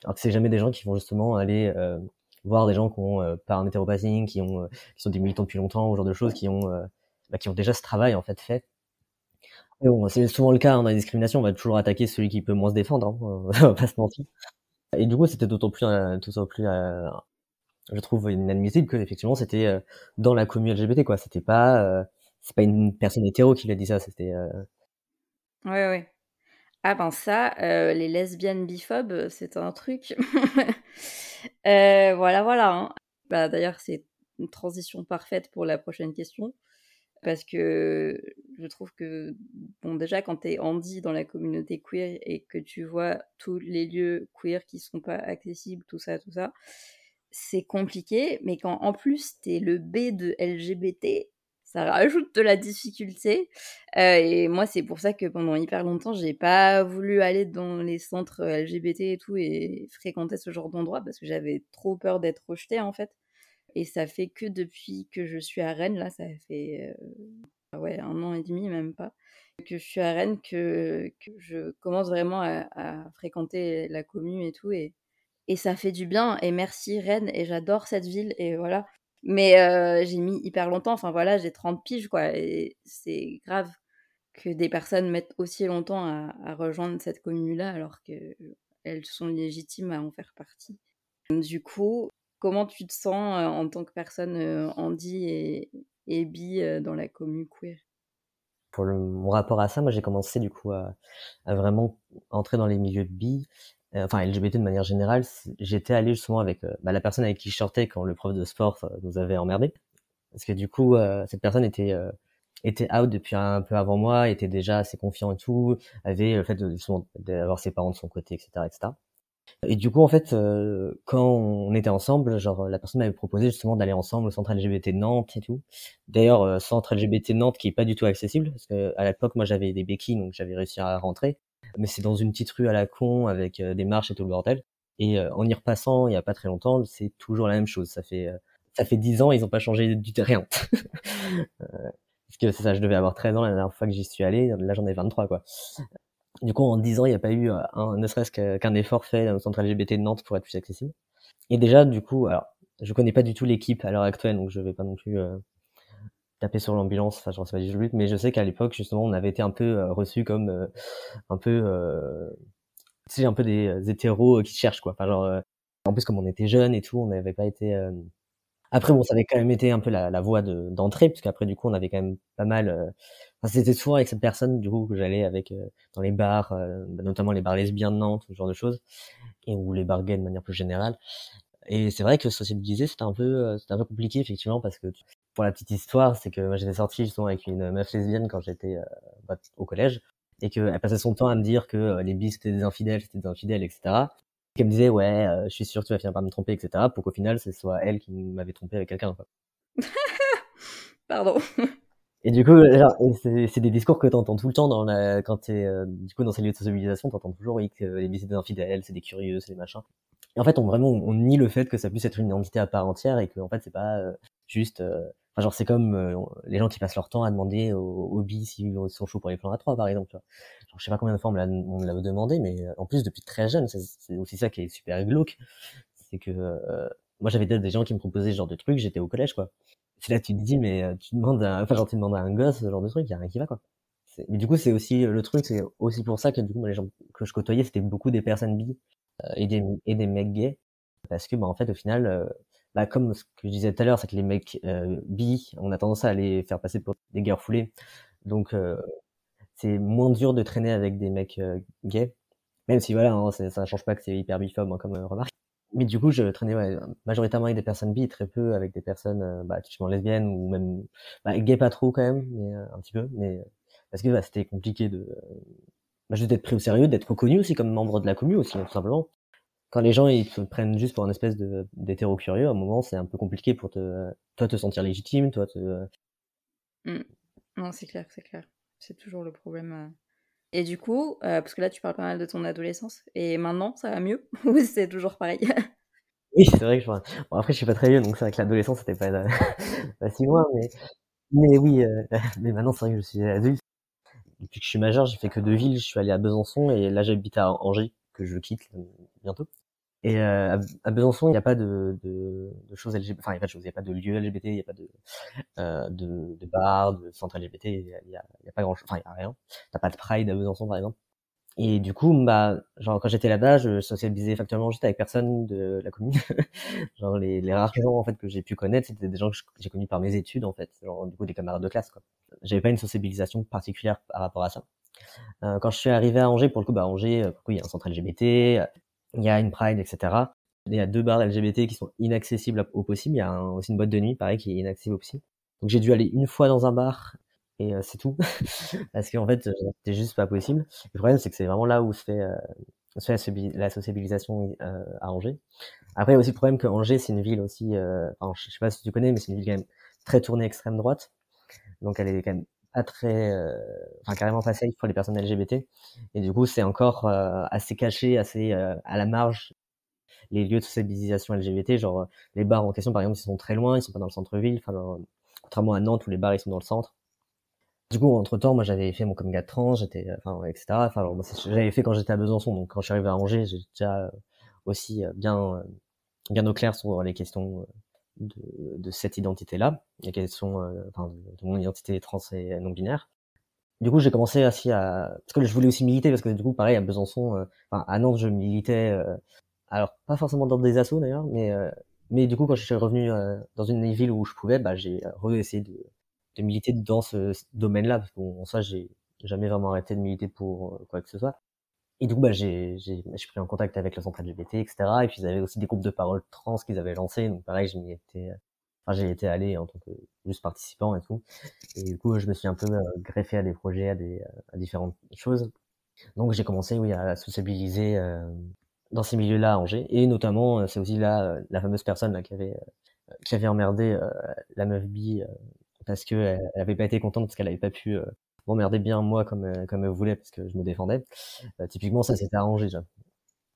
alors que c'est jamais des gens qui vont justement aller euh, voir des gens qui ont euh, pas un hétéropassing qui ont qui sont des militants depuis longtemps ou genre de choses qui ont bah, qui ont déjà ce travail en fait fait bon, c'est souvent le cas, hein, dans la discrimination, on va toujours attaquer celui qui peut moins se défendre, hein, on va pas se mentir. Et du coup, c'était d'autant plus, euh, d'autant plus, euh, je trouve inadmissible que effectivement, c'était euh, dans la communauté LGBT, quoi. C'était pas, c'est pas une personne hétéro qui l'a dit ça, c'était. Ouais, ouais. Ah ben ça, les lesbiennes biphobes, c'est un truc. voilà, voilà. Hein. Bah, D'ailleurs, c'est une transition parfaite pour la prochaine question parce que je trouve que, bon, déjà, quand tu es Andy dans la communauté queer et que tu vois tous les lieux queer qui sont pas accessibles, tout ça, tout ça, c'est compliqué, mais quand en plus tu es le B de LGBT, ça rajoute de la difficulté. Euh, et moi, c'est pour ça que pendant hyper longtemps, j'ai pas voulu aller dans les centres LGBT et tout et fréquenter ce genre d'endroit parce que j'avais trop peur d'être rejetée en fait. Et ça fait que depuis que je suis à Rennes, là, ça fait euh, ouais, un an et demi, même pas, que je suis à Rennes, que, que je commence vraiment à, fréquenter la commune et tout. Et, et ça fait du bien. Et merci Rennes. Et j'adore cette ville. Et voilà. Mais euh, j'ai mis hyper longtemps. Enfin voilà, j'ai 30 piges, quoi. Et c'est grave que des personnes mettent aussi longtemps à, rejoindre cette commune-là alors qu'elles sont légitimes à en faire partie. Du coup, Comment tu te sens en tant que personne et, et bi dans la commune queer? Pour mon rapport à ça, moi j'ai commencé du coup à, vraiment entrer dans les milieux de bi, enfin LGBT de manière générale. J'étais allé justement avec bah, la personne avec qui je sortais quand le prof de sport nous avait emmerdé, parce que du coup cette personne était était out depuis un peu avant moi, était déjà assez confiant et tout, avait le fait d'avoir ses parents de son côté, etc., etc. Et du coup, en fait, euh, quand on était ensemble, genre la personne m'avait proposé justement d'aller ensemble au centre LGBT de Nantes et tout. D'ailleurs, euh, centre LGBT de Nantes qui est pas du tout accessible parce que à l'époque, moi, j'avais des béquilles, donc j'avais réussi à rentrer. Mais c'est dans une petite rue à la con avec euh, des marches et tout le bordel. Et en y repassant, il y a pas très longtemps, c'est toujours la même chose. Ça fait ça fait dix ans, ils ont pas changé du rien. parce que c'est ça, je devais avoir 13 ans la dernière fois que j'y suis allé. Là, j'en ai 23 quoi. Du coup, en 10 ans, il n'y a pas eu euh, un, ne serait-ce qu'un effort fait au centre LGBT de Nantes pour être plus accessible. Et déjà, du coup, alors, je connais pas du tout l'équipe à l'heure actuelle, donc je vais pas non plus euh, taper sur l'ambulance. Enfin, j'en sais pas du tout, mais je sais qu'à l'époque, justement, on avait été un peu euh, reçu comme un peu, sais, un peu des hétéros qui cherchent quoi. En plus, comme on était jeunes et tout, on n'avait pas été après, bon, ça avait quand même été un peu la, voie d'entrée, parce qu'après, du coup, on avait quand même pas mal. Euh... Enfin, c'était souvent avec cette personne, du coup, que j'allais avec euh, dans les bars, euh, bah, notamment les bars lesbiens de Nantes, ce genre de choses, et ou les bars gays de manière plus générale. Et c'est vrai que sociabiliser, c'était un peu, euh, c'était un peu compliqué effectivement, parce que pour la petite histoire, c'est que moi j'étais sorti justement avec une meuf lesbienne quand j'étais bah, au collège, et qu'elle passait son temps à me dire que les bis c'était des infidèles, c'était des infidèles, etc qui me disait ouais, euh, je suis sûr que tu vas finir par me tromper, etc. Pour qu'au final, ce soit elle qui m'avait trompé avec quelqu'un. Pardon. Et du coup, c'est des discours que tu entends tout le temps dans la, quand t'es euh, du coup dans ces lieux de socialisation, t'entends toujours oui, que les c'est des infidèles, c'est des curieux, c'est des machins. Et en fait, on vraiment on nie le fait que ça puisse être une identité à part entière et que en fait c'est pas euh, juste Enfin, genre, c'est comme euh, les gens qui passent leur temps à demander aux hobbies s'ils sont chauds pour les plans à trois, par exemple. Tu vois. Genre, je sais pas combien de fois on me l'a demandé, mais euh, en plus, depuis très jeune, c'est aussi ça qui est super glauque. C'est que euh, moi, j'avais des gens qui me proposaient ce genre de trucs, j'étais au collège, quoi. C'est là tu te dis, mais tu demandes à, enfin, genre, tu demandes à un gosse ce genre de truc, il a rien qui va, quoi. Mais du coup, c'est aussi le truc, c'est aussi pour ça que du coup, les gens que je côtoyais, c'était beaucoup des personnes bi et des et des mecs gays, parce que bah en fait, au final, bah, comme ce que je disais tout à l'heure, c'est que les mecs euh, bi, on a tendance à les faire passer pour des guerres foulées. Donc, euh, c'est moins dur de traîner avec des mecs euh, gays. Même si, voilà, hein, ça ne change pas que c'est hyper biphobe, hein, comme remarque. Mais du coup, je traînais ouais, majoritairement avec des personnes bi, très peu avec des personnes bah, typiquement lesbiennes ou même bah, gays pas trop quand même, mais un petit peu. Mais parce que bah, c'était compliqué de bah, juste d'être pris au sérieux, d'être reconnu aussi comme membre de la commune aussi, tout simplement quand les gens ils te prennent juste pour une espèce de d'hétéro curieux, à un moment c'est un peu compliqué pour te toi te sentir légitime, toi te. Mmh. Non, c'est clair, c'est clair. C'est toujours le problème. Euh. Et du coup, euh, parce que là tu parles pas mal de ton adolescence, et maintenant ça va mieux ou c'est toujours pareil? Oui, c'est vrai que je. Bon, après je suis pas très vieux, donc c'est vrai que l'adolescence c'était pas, pas si loin, mais mais oui, euh, mais maintenant c'est vrai que je suis adulte. Depuis que je suis majeur, j'ai fait que deux villes. Je suis allé à Besançon et là j'habite à Angers que je quitte bientôt. Et euh, à Besançon, il n'y a pas de, de, de choses LGBT, enfin il n'y a pas de choses, il n'y a pas de lieu LGBT, il n'y a pas de, euh, de, de bar, de centre LGBT, il n'y a, y a, a, pas grand chose, enfin il n'y a rien. T'as pas de Pride à Besançon par exemple. Et du coup, bah, genre quand j'étais là-bas, je socialisais factuellement juste avec personne de la commune. genre les, les, rares gens en fait que j'ai pu connaître, c'était des gens que j'ai connus par mes études en fait, genre du coup des camarades de classe quoi. J'avais pas une sociabilisation particulière par rapport à ça. Euh, quand je suis arrivé à Angers, pour le coup, bah Angers, pour il y a un centre LGBT, il y a une Pride, etc. Il y a deux bars LGBT qui sont inaccessibles au possible. Il y a aussi une boîte de nuit, pareil, qui est inaccessible au possible. Donc j'ai dû aller une fois dans un bar et euh, c'est tout. Parce qu'en fait, c'était juste pas possible. Le problème, c'est que c'est vraiment là où se fait, euh, se la, sociabilisation euh, à Angers. Après, il y a aussi le problème que Angers, c'est une ville aussi, enfin, je sais pas si tu connais, mais c'est une ville quand même très tournée extrême droite. Donc elle est quand même pas très, enfin carrément pas safe pour les personnes LGBT. Et du coup, c'est encore assez caché, assez à la marge les lieux de socialisation LGBT, genre les bars en question par exemple, ils sont très loin, ils sont pas dans le centre-ville, enfin contrairement à Nantes où les bars ils sont dans le centre. Du coup, entre temps, moi j'avais fait mon coming out trans, j'étais, enfin etc. Enfin, j'avais fait quand j'étais à Besançon, donc quand je suis arrivé à Angers, j'étais déjà aussi bien bien au clair sur les questions de, de cette identité-là, les questions enfin, de mon identité trans et non binaire du coup, j'ai commencé aussi à parce que je voulais aussi militer parce que du coup, pareil à Besançon, enfin à Nantes, je militais alors, pas forcément dans des assos d'ailleurs, mais, euh, mais du coup, quand je suis revenu euh, dans une ville où je pouvais, bah, j'ai essayé de, de militer dans ce, domaine-là, parce qu'en ça, j'ai jamais vraiment arrêté de militer pour euh, quoi que ce soit. Et du coup, bah, j'ai pris en contact avec le centre LGBT, etc. Et puis, ils avaient aussi des groupes de parole trans qu'ils avaient lancés. Donc, pareil, j'ai été, enfin, j'ai été allé en tant que juste participant et tout. Et du coup, je me suis un peu greffé à des projets, à des à différentes choses. Donc, j'ai commencé, oui, à sociabiliser dans ces milieux-là à Angers. Et notamment, euh, c'est aussi là euh, la fameuse personne là, qui avait euh, qui avait emmerdé la meuf bi parce que elle, avait pas été contente parce qu'elle avait pas pu m'emmerder bien moi comme comme elle voulait parce que je me défendais. typiquement, ça s'était arrangé déjà.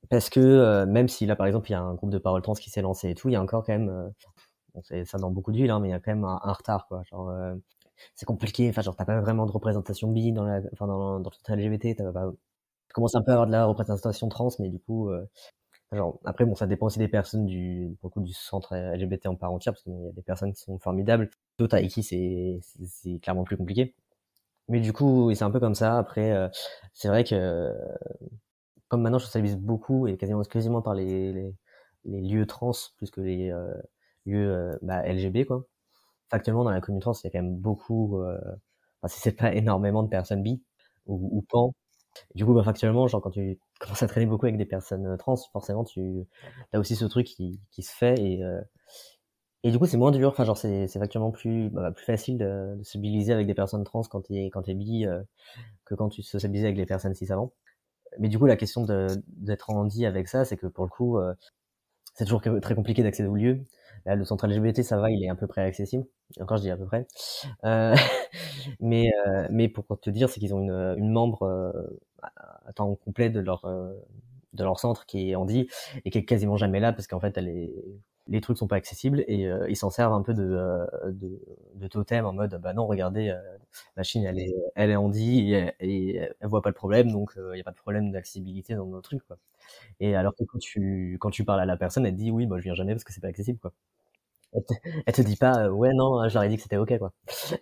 Parce que même si là, par exemple, il y a un groupe de parole trans qui s'est lancé et tout, il y a encore quand même, bon, c'est ça dans beaucoup de villes, hein, mais il y a quand même un, retard, quoi. Genre, c'est compliqué. Enfin, genre, t'as pas vraiment de représentation bi dans la, enfin, LGBT. T'as pas, commence un peu à avoir de la représentation trans, mais du coup, euh, genre, après, bon, ça dépend aussi des personnes du, beaucoup du centre LGBT en part entière, parce qu'il y a des personnes qui sont formidables, d'autres avec qui c'est clairement plus compliqué. Mais du coup, c'est un peu comme ça. Après, euh, c'est vrai que, comme maintenant je socialise beaucoup et quasiment exclusivement par les, les, les lieux trans plus que les euh, lieux bah, LGB, quoi. Factuellement, dans la communauté trans, il y a quand même beaucoup, enfin, si c'est pas énormément de personnes bi ou, ou pan, du coup, bah, factuellement, genre, quand tu commences à traîner beaucoup avec des personnes euh, trans, forcément, tu as aussi ce truc qui, qui se fait et, euh, et du coup, c'est moins dur. Enfin, genre, c'est, c'est factuellement plus, bah, plus facile de, de se mobiliser avec des personnes trans quand t'es, quand t'es bi, euh, que quand tu te socialises avec les personnes cis avant. Mais du coup, la question d'être en avec ça, c'est que pour le coup, c'est toujours très compliqué d'accéder au lieu. Là, le centre LGBT, ça va, il est à peu près accessible. Encore, je dis à peu près. Euh, mais, euh, mais pour te dire, c'est qu'ils ont une, une membre euh, à temps complet de leur, euh, de leur centre qui est Andy et qui est quasiment jamais là parce qu'en fait, elle est, les trucs sont pas accessibles et euh, ils s'en servent un peu de, euh, de, de, totem en mode bah non regardez euh, la Chine elle est elle est Andy et, et elle voit pas le problème donc il n'y a pas de problème d'accessibilité dans nos trucs quoi et alors que quand tu quand tu parles à la personne elle te dit oui moi je viens jamais parce que c'est pas accessible quoi elle te, dit pas, ouais, non, je leur ai dit que c'était ok, quoi.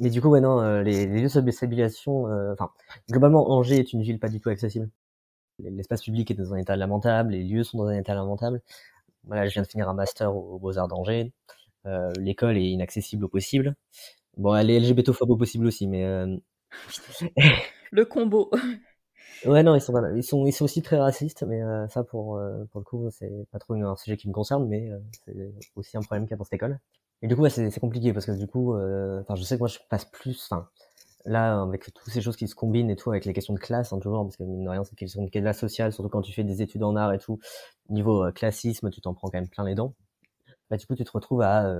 Mais du coup, ouais, non, les, les lieux de enfin, globalement, Angers est une ville pas du tout accessible. L'espace public est dans un état lamentable, les lieux sont dans un état lamentable. Voilà, je viens de finir un master aux, Beaux-Arts d'Angers. Euh, L'école est inaccessible au possible. Bon, elle est LGBTophobe au possible aussi, mais... Euh... Le combo. Ouais, non, ils sont, ils sont, ils sont aussi très racistes, mais euh, ça, pour, euh, pour le coup, c'est pas trop un sujet qui me concerne, mais euh, c'est aussi un problème qu'il y a dans cette école. Et du coup, ouais, c'est compliqué parce que du coup, enfin, je sais que moi, je passe plus, enfin, là, avec toutes ces choses qui se combinent et tout, avec les questions de classe, hein, toujours, parce que mine de rien, c'est une question de classe sociale, surtout quand tu fais des études en art et tout, niveau classisme, tu t'en prends quand même plein les dents. Bah, du coup, tu te retrouves à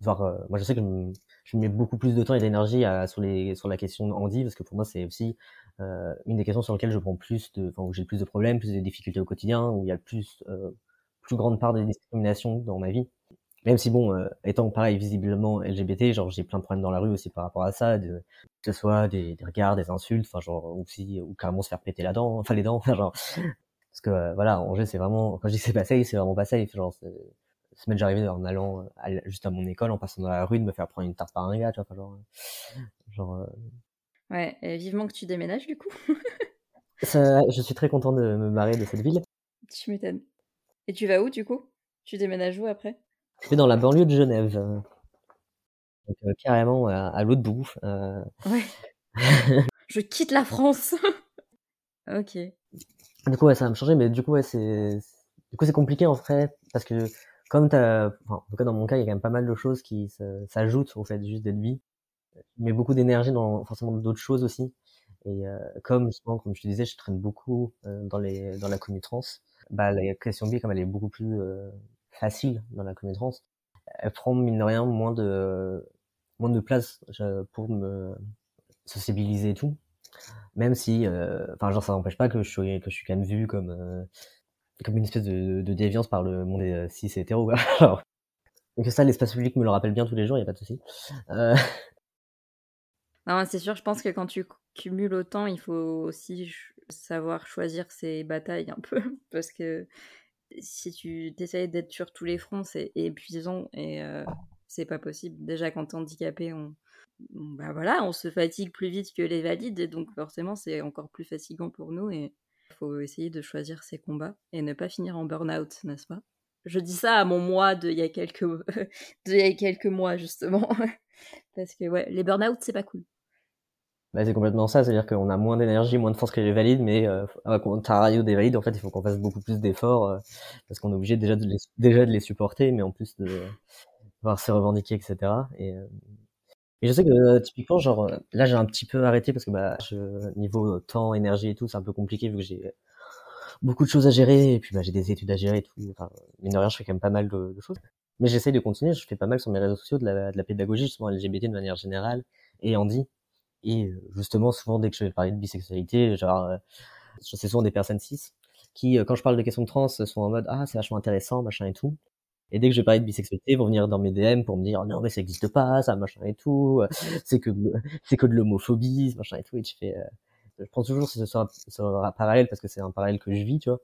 voir. moi, je sais que je, je mets beaucoup plus de temps et d'énergie sur les sur la question handi, parce que pour moi, c'est aussi euh, une des questions sur lesquelles je prends plus de, enfin, où j'ai le plus de problèmes, plus de difficultés au quotidien, où il y a plus, euh, plus grande part de discrimination dans ma vie. Même si bon, euh, étant pareil visiblement LGBT, genre j'ai plein de problèmes dans la rue aussi par rapport à ça, de, que ce soit des, des regards, des insultes, enfin genre aussi ou carrément se faire péter la dent, enfin les dents, enfin genre parce que voilà, Angers c'est vraiment quand je dis c'est pas safe, c'est vraiment pas safe. Genre, ça déjà arrivé en allant juste à mon école, en passant dans la rue, de me faire prendre une tarte par un gars, tu vois, genre, genre. Ouais, vivement que tu déménages du coup. je suis très content de me barrer de cette ville. Tu m'étonnes. Et tu vas où du coup? Tu déménages où après? Je vais dans la banlieue de Genève. Donc, euh, carrément à, l'autre bout. Euh. Ouais. je quitte la France. ok. Du coup, ouais, ça va me changer, mais du coup, ouais, c'est, du coup, c'est compliqué en fait, parce que comme t'as, enfin, en tout cas dans mon cas, il y a quand même pas mal de choses qui s'ajoutent au fait juste d'être vie. Mais beaucoup d'énergie dans forcément d'autres choses aussi. Et euh, comme justement, comme je te disais, je traîne beaucoup euh, dans les dans la commu trans. Bah la question B, comme elle est beaucoup plus euh, facile dans la trans, elle prend mine de rien moins de moins de place pour me sociabiliser et tout. Même si, enfin genre ça n'empêche pas que je suis que je suis quand même vu comme comme une espèce de, déviance par le monde des cis et hétéro. Alors, donc ça, l'espace public me le rappelle bien tous les jours, il y a pas de souci. Euh... Non, c'est sûr, je pense que quand tu cumules autant, il faut aussi savoir choisir ses batailles un peu, parce que si tu essayes d'être sur tous les fronts, c'est épuisant et euh, c'est pas possible. Déjà, quand t'es handicapé, on, bah voilà, on se fatigue plus vite que les valides, et donc forcément, c'est encore plus fatigant pour nous. Et faut essayer de choisir ses combats et ne pas finir en burn-out, n'est-ce pas? Je dis ça à mon moi d'il y a quelques, y a quelques mois, justement. Parce que ouais, les burn-out, c'est pas cool. Bah, c'est complètement ça, c'est-à-dire qu'on a moins d'énergie, moins de force que les valides, mais euh, radio des valides, en fait, il faut qu'on fasse beaucoup plus d'efforts euh, parce qu'on est obligé déjà de les, déjà de les supporter, mais en plus de pouvoir se revendiquer, etc. Et, euh, et je sais que euh, typiquement, genre là, j'ai un petit peu arrêté parce que bah, je, niveau temps, énergie et tout, c'est un peu compliqué vu que j'ai beaucoup de choses à gérer et puis bah, j'ai des études à gérer et tout. Enfin, mine de rien, je fais quand même pas mal de, de choses. Mais j'essaye de continuer. Je fais pas mal sur mes réseaux sociaux de la, de la pédagogie justement LGBT de manière générale et Andy et euh, justement, souvent, dès que je vais parler de bisexualité, genre, euh, c'est souvent des personnes cis qui, euh, quand je parle de questions de trans, sont en mode ah c'est vachement intéressant, machin et tout. Et dès que je vais parler de bisexualité, vont venir dans mes DM pour me dire non mais ça existe pas, ça machin et tout, c'est que c'est que de l'homophobie, machin et tout. Et je fais, je prends toujours ce, ce, ce parallèle parce que c'est un parallèle que je vis, tu vois.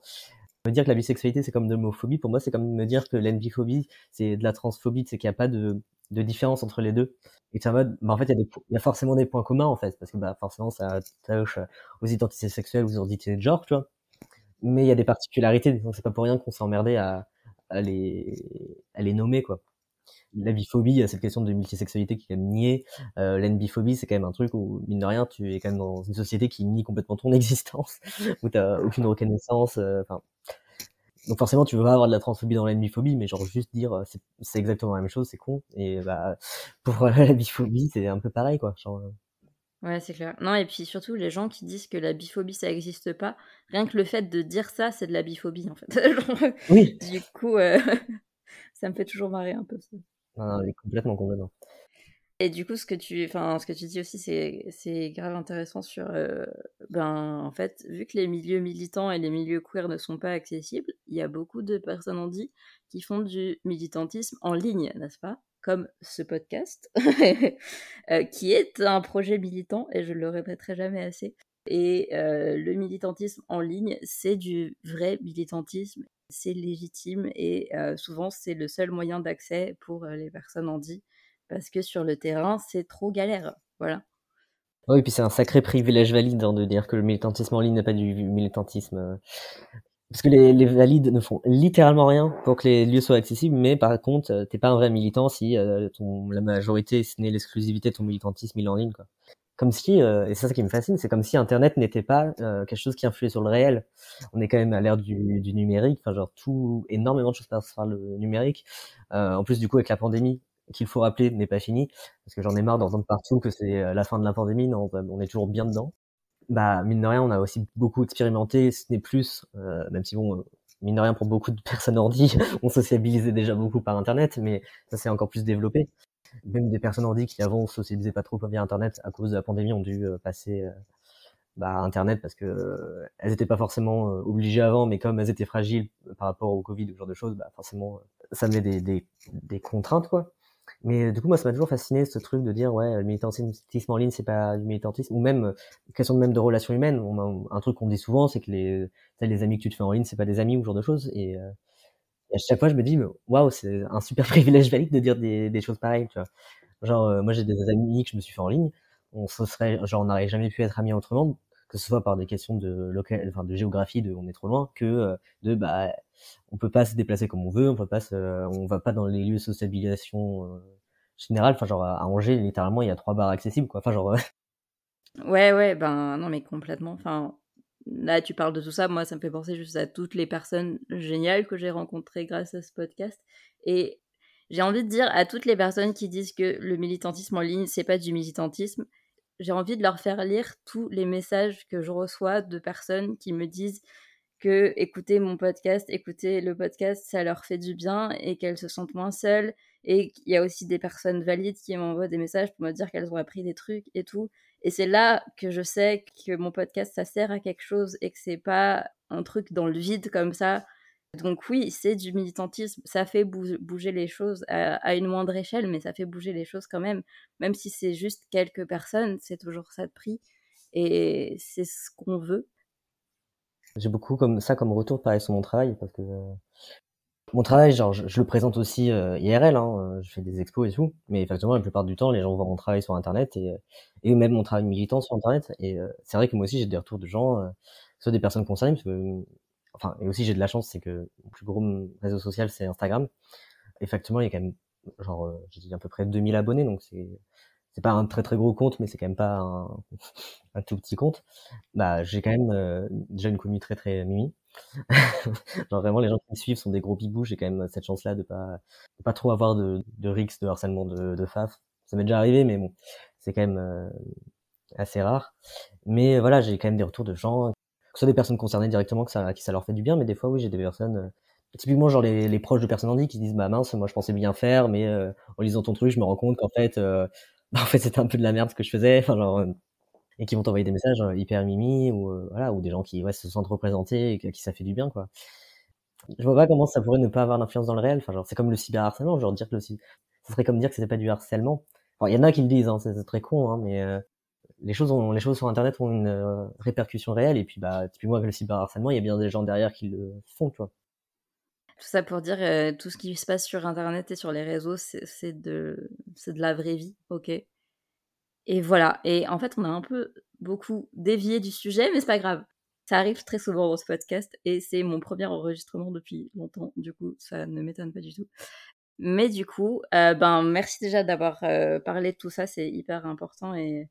Me dire que la bisexualité c'est comme de l'homophobie, pour moi c'est comme me dire que l'enbiphobie c'est de la transphobie, c'est qu'il n'y a pas de de différence entre les deux. Et c'est en mode, bah, en fait, il y, y a forcément des points communs, en fait, parce que bah, forcément, ça touche aux identités sexuelles, aux identités de genre, tu vois. Mais il y a des particularités, donc c'est pas pour rien qu'on s'est emmerdé à, à, les, à les nommer, quoi. La biphobie, il y a cette question de multisexualité qui est quand même niée. Euh, L'enbiphobie, c'est quand même un truc où, mine de rien, tu es quand même dans une société qui nie complètement ton existence, où t'as aucune reconnaissance, euh, donc forcément, tu veux pas avoir de la transphobie dans la biphobie, mais genre juste dire euh, c'est exactement la même chose, c'est con. Et bah pour la biphobie, c'est un peu pareil quoi. Genre, euh. Ouais, c'est clair. Non, et puis surtout, les gens qui disent que la biphobie, ça n'existe pas, rien que le fait de dire ça, c'est de la biphobie, en fait. oui. Du coup, euh, ça me fait toujours marrer un peu. Ça. Non, non, complètement, complètement. Et du coup, ce que tu, enfin, ce que tu dis aussi, c'est, c'est grave intéressant sur, euh, ben, en fait, vu que les milieux militants et les milieux queer ne sont pas accessibles, il y a beaucoup de personnes en dit qui font du militantisme en ligne, n'est-ce pas? Comme ce podcast, euh, qui est un projet militant, et je le répéterai jamais assez. Et euh, le militantisme en ligne, c'est du vrai militantisme, c'est légitime, et souvent, c'est le seul moyen d'accès pour les personnes en dit parce que sur le terrain, c'est trop galère. Voilà. Oui, puis c'est un sacré privilège valide hein, de dire que le militantisme en ligne n'est pas du militantisme. Parce que les, valides ne font littéralement rien pour que les lieux soient accessibles, mais par contre, t'es pas un vrai militant si la majorité, ce n'est l'exclusivité de ton militantisme, il est en ligne. Quoi. Comme si, et c'est ça qui me fascine, c'est comme si Internet n'était pas quelque chose qui influait sur le réel. On est quand même à l'ère du, du, numérique, enfin genre tout, énormément de choses passent par le numérique. en plus du coup avec la pandémie, qu'il faut rappeler n'est pas fini, parce que j'en ai marre d'entendre partout que c'est euh, la fin de la pandémie, non, on est toujours bien dedans. Bah, mine de rien, on a aussi beaucoup expérimenté, ce n'est plus, euh, même si bon, euh, mine de rien, pour beaucoup de personnes ordi, on sociabilisait déjà beaucoup par Internet, mais ça s'est encore plus développé. Même des personnes ordi qui avant socialisaient pas trop via Internet à cause de la pandémie ont dû passer bah, à Internet parce que elles étaient pas forcément obligées avant, mais comme elles étaient fragiles par rapport au Covid ou ce genre de choses, bah forcément ça met des, des, des contraintes quoi. Mais du coup, moi, ça m'a toujours fasciné ce truc de dire, ouais, le militantisme en ligne, c'est pas du militantisme, ou même question de même de relations humaines. On un truc qu'on dit souvent, c'est que les, les amis que tu te fais en ligne, c'est pas des amis ou ce genre de choses. Et, à chaque fois, je me dis, waouh, c'est un super privilège valide de dire des, choses pareilles, tu vois. Genre, moi, j'ai des amis que je me suis fait en ligne. On se serait, genre, on n'aurait jamais pu être amis autrement, que ce soit par des questions de local, enfin, de géographie, de on est trop loin, que de, bah, on peut pas se déplacer comme on veut, on peut pas se, on va pas dans les lieux de sociabilisation euh, générale. Enfin, genre à Angers, littéralement, il y a trois bars accessibles, quoi. Enfin, genre. ouais, ouais, ben non, mais complètement. Enfin, là, tu parles de tout ça, moi, ça me fait penser juste à toutes les personnes géniales que j'ai rencontrées grâce à ce podcast. Et j'ai envie de dire à toutes les personnes qui disent que le militantisme en ligne, c'est pas du militantisme, j'ai envie de leur faire lire tous les messages que je reçois de personnes qui me disent que écouter mon podcast, écouter le podcast, ça leur fait du bien et qu'elles se sentent moins seules. Et il y a aussi des personnes valides qui m'envoient des messages pour me dire qu'elles ont appris des trucs et tout. Et c'est là que je sais que mon podcast, ça sert à quelque chose et que c'est pas un truc dans le vide comme ça. Donc oui, c'est du militantisme, ça fait bouger les choses à, une moindre échelle, mais ça fait bouger les choses quand même. Même si c'est juste quelques personnes, c'est toujours ça de prix. Et c'est ce qu'on veut. J'ai beaucoup comme ça comme retour pareil sur mon travail parce que euh, mon travail, genre, je, le présente aussi euh, IRL, hein, euh, je fais des expos et tout, mais effectivement, la plupart du temps, les gens voient mon travail sur Internet et, et même mon travail militant sur Internet. Et c'est vrai que moi aussi, j'ai des retours de gens, soit des personnes concernées, parce que, enfin, et aussi j'ai de la chance, c'est que mon plus gros réseau social, c'est Instagram. Effectivement, il y a quand même, genre, j'ai dit à peu près 2000 abonnés, donc c'est c'est pas un très très gros compte, mais c'est quand même pas un, un, tout petit compte. Bah, j'ai quand même euh, déjà une commu très très mimi. Genre vraiment, les gens qui me suivent sont des gros bibous. J'ai quand même cette chance-là de pas pas trop avoir de, de risques de harcèlement de, de faf. Ça m'est déjà arrivé, mais bon, c'est quand même euh, assez rare. Mais voilà, j'ai quand même des retours de gens, que ce soit des personnes concernées directement, que ça, qui ça leur fait du bien, mais des fois, oui, j'ai des personnes euh, typiquement genre les, les, proches de personnes handies qui disent bah mince moi je pensais bien faire mais en lisant ton truc je me rends compte qu'en fait en fait c'était un peu de la merde ce que je faisais enfin euh, et qui vont t'envoyer des messages euh, hyper mimi ou euh, voilà ou des gens qui ouais, se sentent représentés et qui ça fait du bien quoi. Je vois pas comment ça pourrait ne pas avoir d'influence dans le réel. Enfin genre c'est comme le cyberharcèlement genre dire que le ça serait comme dire que c'était pas du harcèlement. Il y en a qui le disent hein, c'est très con hein, mais les choses les choses sur internet ont une répercussion réelle et puis bah typiquement avec le cyberharcèlement il y a bien des gens derrière qui le font tu tout ça pour dire, euh, tout ce qui se passe sur Internet et sur les réseaux, c'est de, de la vraie vie, ok Et voilà. Et en fait, on a un peu beaucoup dévié du sujet, mais c'est pas grave. Ça arrive très souvent dans ce podcast et c'est mon premier enregistrement depuis longtemps. Du coup, ça ne m'étonne pas du tout. Mais du coup, euh, ben merci déjà d'avoir euh, parlé de tout ça, c'est hyper important et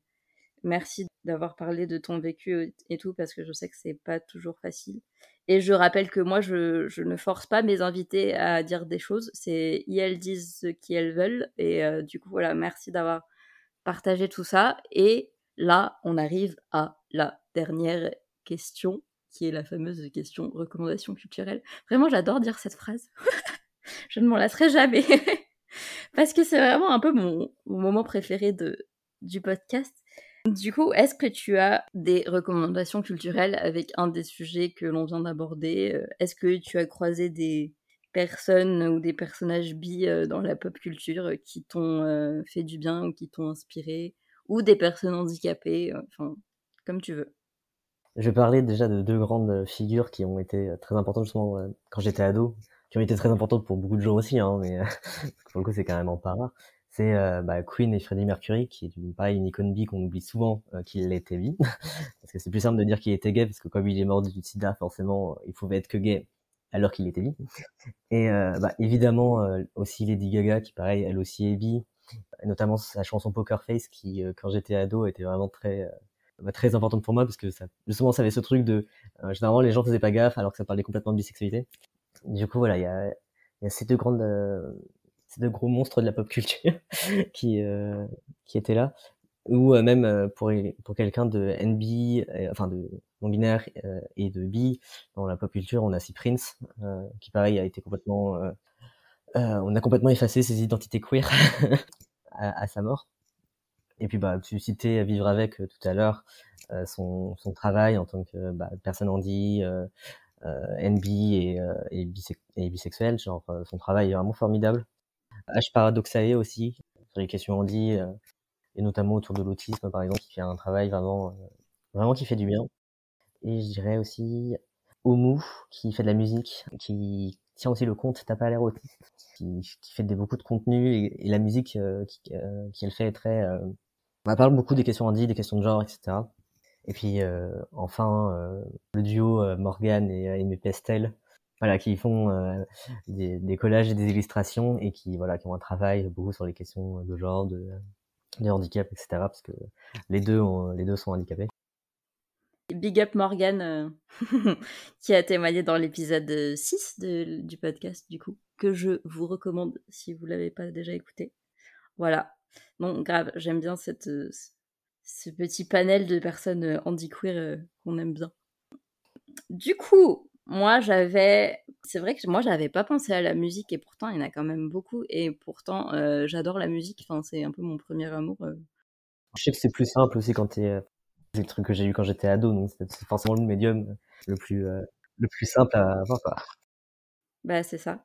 merci d'avoir parlé de ton vécu et tout parce que je sais que c'est pas toujours facile. Et je rappelle que moi, je, ne force pas mes invités à dire des choses. C'est elles disent ce qu'elles veulent. Et euh, du coup, voilà, merci d'avoir partagé tout ça. Et là, on arrive à la dernière question, qui est la fameuse question recommandation culturelle. Vraiment, j'adore dire cette phrase. je ne m'en lasserai jamais. Parce que c'est vraiment un peu mon, mon moment préféré de, du podcast. Du coup, est-ce que tu as des recommandations culturelles avec un des sujets que l'on vient d'aborder? Euh, Est-ce que tu as croisé des personnes ou des personnages bi euh, dans la pop culture qui t'ont euh, fait du bien ou qui t'ont inspiré Ou des personnes handicapées Enfin, comme tu veux. Je vais parler déjà de deux grandes figures qui ont été très importantes justement quand j'étais ado, qui ont été très importantes pour beaucoup de gens aussi, hein, mais pour le coup c'est carrément pas rare c'est euh, bah, Queen et Freddie Mercury, qui est une, pareil, une icône bi qu'on oublie souvent euh, qu'il était bi. parce que c'est plus simple de dire qu'il était gay, parce que comme il est mort du sida, forcément, il pouvait être que gay alors qu'il était bi. Et euh, bah, évidemment, aussi Lady Gaga, qui pareil, elle aussi est bi. Notamment sa chanson Poker Face, qui, quand j'étais ado, était vraiment très... Bah, très importante pour moi parce que ça, justement ça avait ce truc de généralement les gens faisaient pas gaffe alors que ça parlait complètement de bisexualité du coup voilà il y a, y a ces deux grandes ces deux gros monstres de la pop culture qui euh, qui étaient là ou euh, même euh, pour pour quelqu'un de NB enfin de non binaire et de bi dans la pop culture on a si Prince qui pareil a été complètement on a complètement effacé ses identités queer à, sa mort et puis bah tu citais vivre avec tout à l'heure son son travail en tant que bah, personne handi euh, NB et, et, et bisexuel genre son travail est vraiment formidable H Paradoxae aussi, sur les questions handi, euh, et notamment autour de l'autisme, par exemple, qui fait un travail vraiment, euh, vraiment qui fait du bien. Et je dirais aussi Omu, qui fait de la musique, qui tient aussi le compte T'as pas l'air autiste, qui, qui, fait des, beaucoup de contenu, et, la musique euh, qui, qu'elle fait est très... on parle beaucoup des questions handi, des questions de genre, etc. Et puis enfin, le duo Morgan et Aimé Pestel, voilà, qui font euh, des, des, collages et des illustrations et qui voilà, qui ont un travail beaucoup sur les questions de genre, de, de handicap, etc. Parce que les deux, ont, les deux sont handicapés. Big up Morgan euh, qui a témoigné dans l'épisode 6 de, du podcast du coup que je vous recommande si vous l'avez pas déjà écouté. Voilà. Non, grave, j'aime bien cette, ce petit panel de personnes handiqueer qu'on aime bien. Du coup, moi, j'avais. C'est vrai que moi, j'avais pas pensé à la musique et pourtant, il y en a quand même beaucoup. Et pourtant, euh, j'adore la musique. Enfin, c'est un peu mon premier amour. Euh. Je sais que c'est plus simple aussi quand t'es. Euh, c'est le truc que j'ai eu quand j'étais ado, donc c'est forcément le médium le plus, le plus simple à avoir. Bah, c'est ça.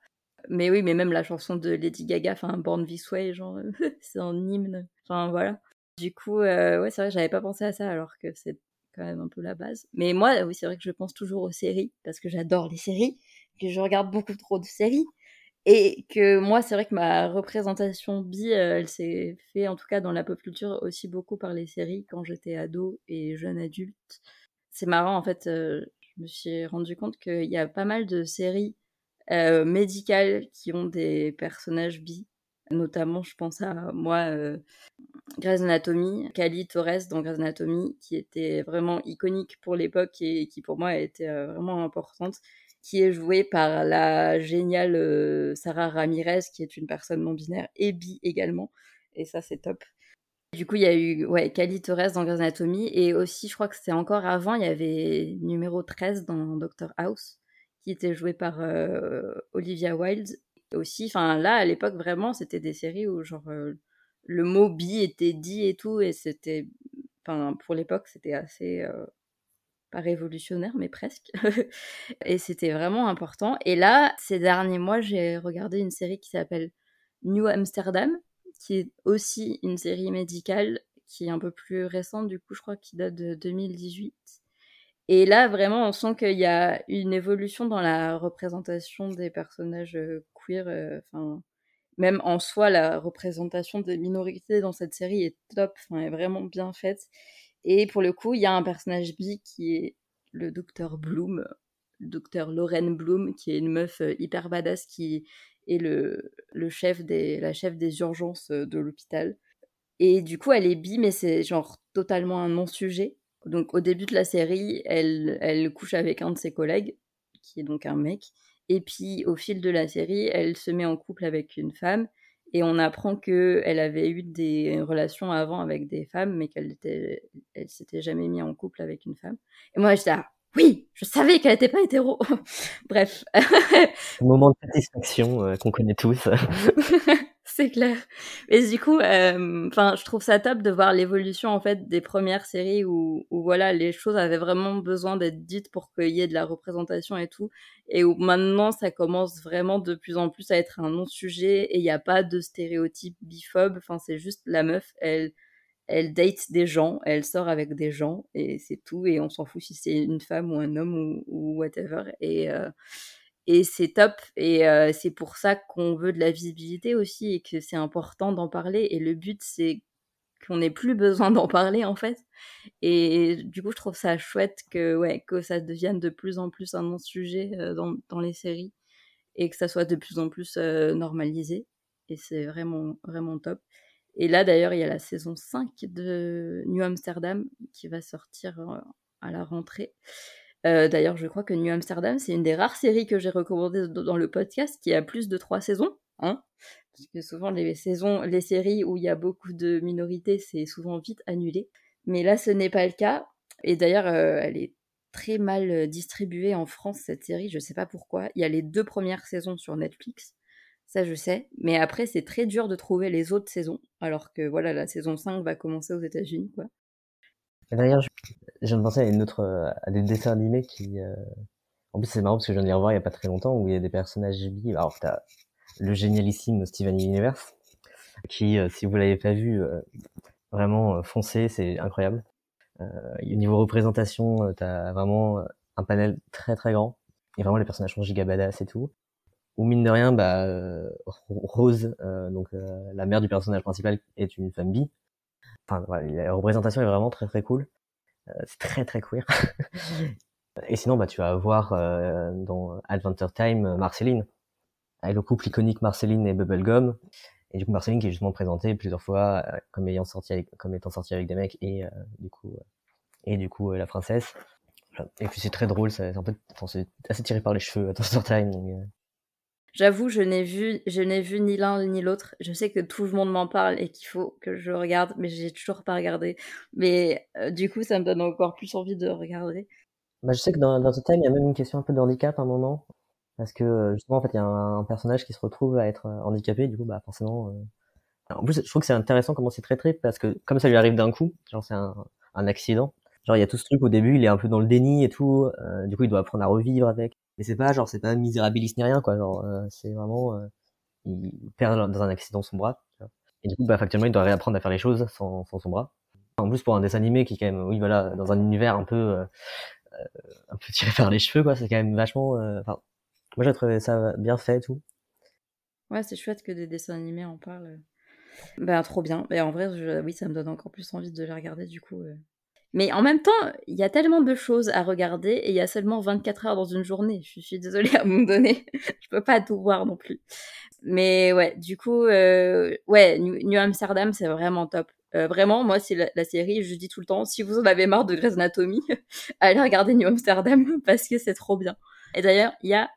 Mais oui, mais même la chanson de Lady Gaga, enfin, Born This Way, genre, c'est un hymne. Enfin, voilà. Du coup, ouais, c'est vrai, j'avais pas pensé à ça alors que c'est quand même un peu la base. Mais moi, oui, c'est vrai que je pense toujours aux séries, parce que j'adore les séries, que je regarde beaucoup trop de séries, et que moi, c'est vrai que ma représentation bi, euh, elle s'est fait, en tout cas dans la pop culture, aussi beaucoup par les séries quand j'étais ado et jeune adulte. C'est marrant, en fait, euh, je me suis rendu compte qu'il y a pas mal de séries euh, médicales qui ont des personnages bi. Notamment, je pense à moi, Grey's Anatomy, Cali Torres dans Grey's Anatomy, qui était vraiment iconique pour l'époque et qui pour moi était euh, vraiment importante, qui est jouée par la géniale euh, Sarah Ramirez, qui est une personne non binaire et bi également, et ça c'est top. Du coup, il y a eu ouais, Cali Torres dans Grey's Anatomy, et aussi, je crois que c'était encore avant, il y avait numéro 13 dans Doctor House, qui était joué par euh, Olivia Wilde. Aussi, enfin là, à l'époque, vraiment, c'était des séries où genre le mot bi était dit et tout, et c'était, pour l'époque, c'était assez, euh, pas révolutionnaire, mais presque. et c'était vraiment important. Et là, ces derniers mois, j'ai regardé une série qui s'appelle New Amsterdam, qui est aussi une série médicale qui est un peu plus récente, du coup, je crois qu'il date de 2018. Et là, vraiment, on sent qu'il y a une évolution dans la représentation des personnages euh, queer. Euh, même en soi, la représentation des minorités dans cette série est top, est vraiment bien faite. Et pour le coup, il y a un personnage bi qui est le docteur Bloom, le docteur Lorraine Bloom, qui est une meuf euh, hyper badass qui est le, le chef des, la chef des urgences euh, de l'hôpital. Et du coup, elle est bi, mais c'est genre totalement un non-sujet. Donc au début de la série, elle, elle couche avec un de ses collègues, qui est donc un mec. Et puis au fil de la série, elle se met en couple avec une femme et on apprend qu'elle avait eu des relations avant avec des femmes, mais qu'elle était, elle s'était jamais mise en couple avec une femme. Et moi, j'étais là, oui, je savais qu'elle n'était pas hétéro. Bref. Un moment de satisfaction euh, qu'on connaît tous. c'est clair. Et du coup, euh, enfin, je trouve ça top de voir l'évolution en fait des premières séries où, où voilà, les choses avaient vraiment besoin d'être dites pour qu'il y ait de la représentation et tout, et où maintenant ça commence vraiment de plus en plus à être un non-sujet et il n'y a pas de stéréotype biphobe. Enfin, c'est juste la meuf, elle, elle date des gens, elle sort avec des gens et c'est tout, et on s'en fout si c'est une femme ou un homme ou, ou whatever. Et euh, et c'est top et euh, c'est pour ça qu'on veut de la visibilité aussi et que c'est important d'en parler et le but c'est qu'on n'ait plus besoin d'en parler en fait et du coup je trouve ça chouette que ouais que ça devienne de plus en plus un non sujet dans, dans, les séries et que ça soit de plus en plus normalisé et c'est vraiment vraiment top et là d'ailleurs il y a la saison 5 de New Amsterdam qui va sortir à la rentrée euh, d'ailleurs, je crois que New Amsterdam, c'est une des rares séries que j'ai recommandées dans le podcast qui a plus de trois saisons. Hein Parce que souvent, les séries où il y a beaucoup de minorités, c'est souvent vite annulé. Mais là, ce n'est pas le cas. Et d'ailleurs, euh, elle est très mal euh, distribuée en France, cette série. Je ne sais pas pourquoi. Il y a les deux premières saisons sur Netflix. Ça, je sais. Mais après, c'est très dur de trouver les autres saisons. Alors que voilà, la saison 5 va commencer aux États-Unis, quoi. D'ailleurs, je viens de penser à une autre, euh, à des dessins animés qui, euh... en plus c'est marrant parce que je viens de les revoir il y a pas très longtemps où il y a des personnages bi. Alors t'as le génialissime Steven Universe, qui, si vous l'avez pas vu, vraiment foncé, c'est incroyable. au niveau représentation, t'as vraiment un panel très très grand, et vraiment les personnages sont giga badass et tout. Ou mine de rien, bah Rose, donc la mère du personnage principal, est une femme bi. Enfin voilà, la représentation est vraiment très très cool. c'est très très queer. Et sinon, bah, tu vas voir euh, dans Adventure Time euh, Marceline, avec le couple iconique Marceline et Bubblegum. Et du coup, Marceline qui est justement présentée plusieurs fois euh, comme ayant sorti avec, comme étant sortie avec des mecs et du coup et du coup la princesse. Et puis c'est très drôle, c'est fait, c'est assez tiré par les cheveux Adventure Time. J'avoue, je n'ai vu, je n'ai vu ni l'un ni l'autre. Je sais que tout le monde m'en parle et qu'il faut que je regarde, mais j'ai toujours pas regardé. Mais du coup, ça me donne encore plus envie de regarder. Bah, je sais que dans, dans The Time, il y a même une question un peu de handicap à un moment. Parce que justement, en fait, il y a un, personnage qui se retrouve à être euh, handicapé, du coup, bah forcément. Euh... En plus, je trouve que c'est intéressant comment c'est traité, parce que comme ça lui arrive d'un coup, genre c'est un, un accident. Genre il y a tout ce truc au début, il est un peu dans le déni et tout. Euh, du coup, il doit apprendre à revivre avec. Mais c'est pas genre c'est pas misérabilis ni rien quoi. Genre euh, c'est vraiment euh, il perd dans un accident son bras. Et du coup, bah factuellement, il doit réapprendre à faire les choses sans, sans son bras. En plus, pour un dessin animé qui est quand même, oui voilà, dans un univers un peu euh, un peu tiré par les cheveux, quoi. C'est quand même vachement. Euh, enfin, moi, j'ai trouvé ça bien fait et tout. Ouais, c'est chouette que des dessins animés en parlent. Ben, trop bien. Et en vrai, oui, ça me donne encore plus envie de les regarder, du coup. Euh. Mais en même temps, il y a tellement de choses à regarder et il y a seulement 24 heures dans une journée. Je suis désolée à un moment donné. je peux pas tout voir non plus. Mais ouais, du coup, ouais, New Amsterdam, c'est vraiment top. Euh, vraiment, moi, c'est la, série, je dis tout le temps, si vous en avez marre de Grey's Anatomy, allez regarder New Amsterdam parce que c'est trop bien. Et d'ailleurs, il y a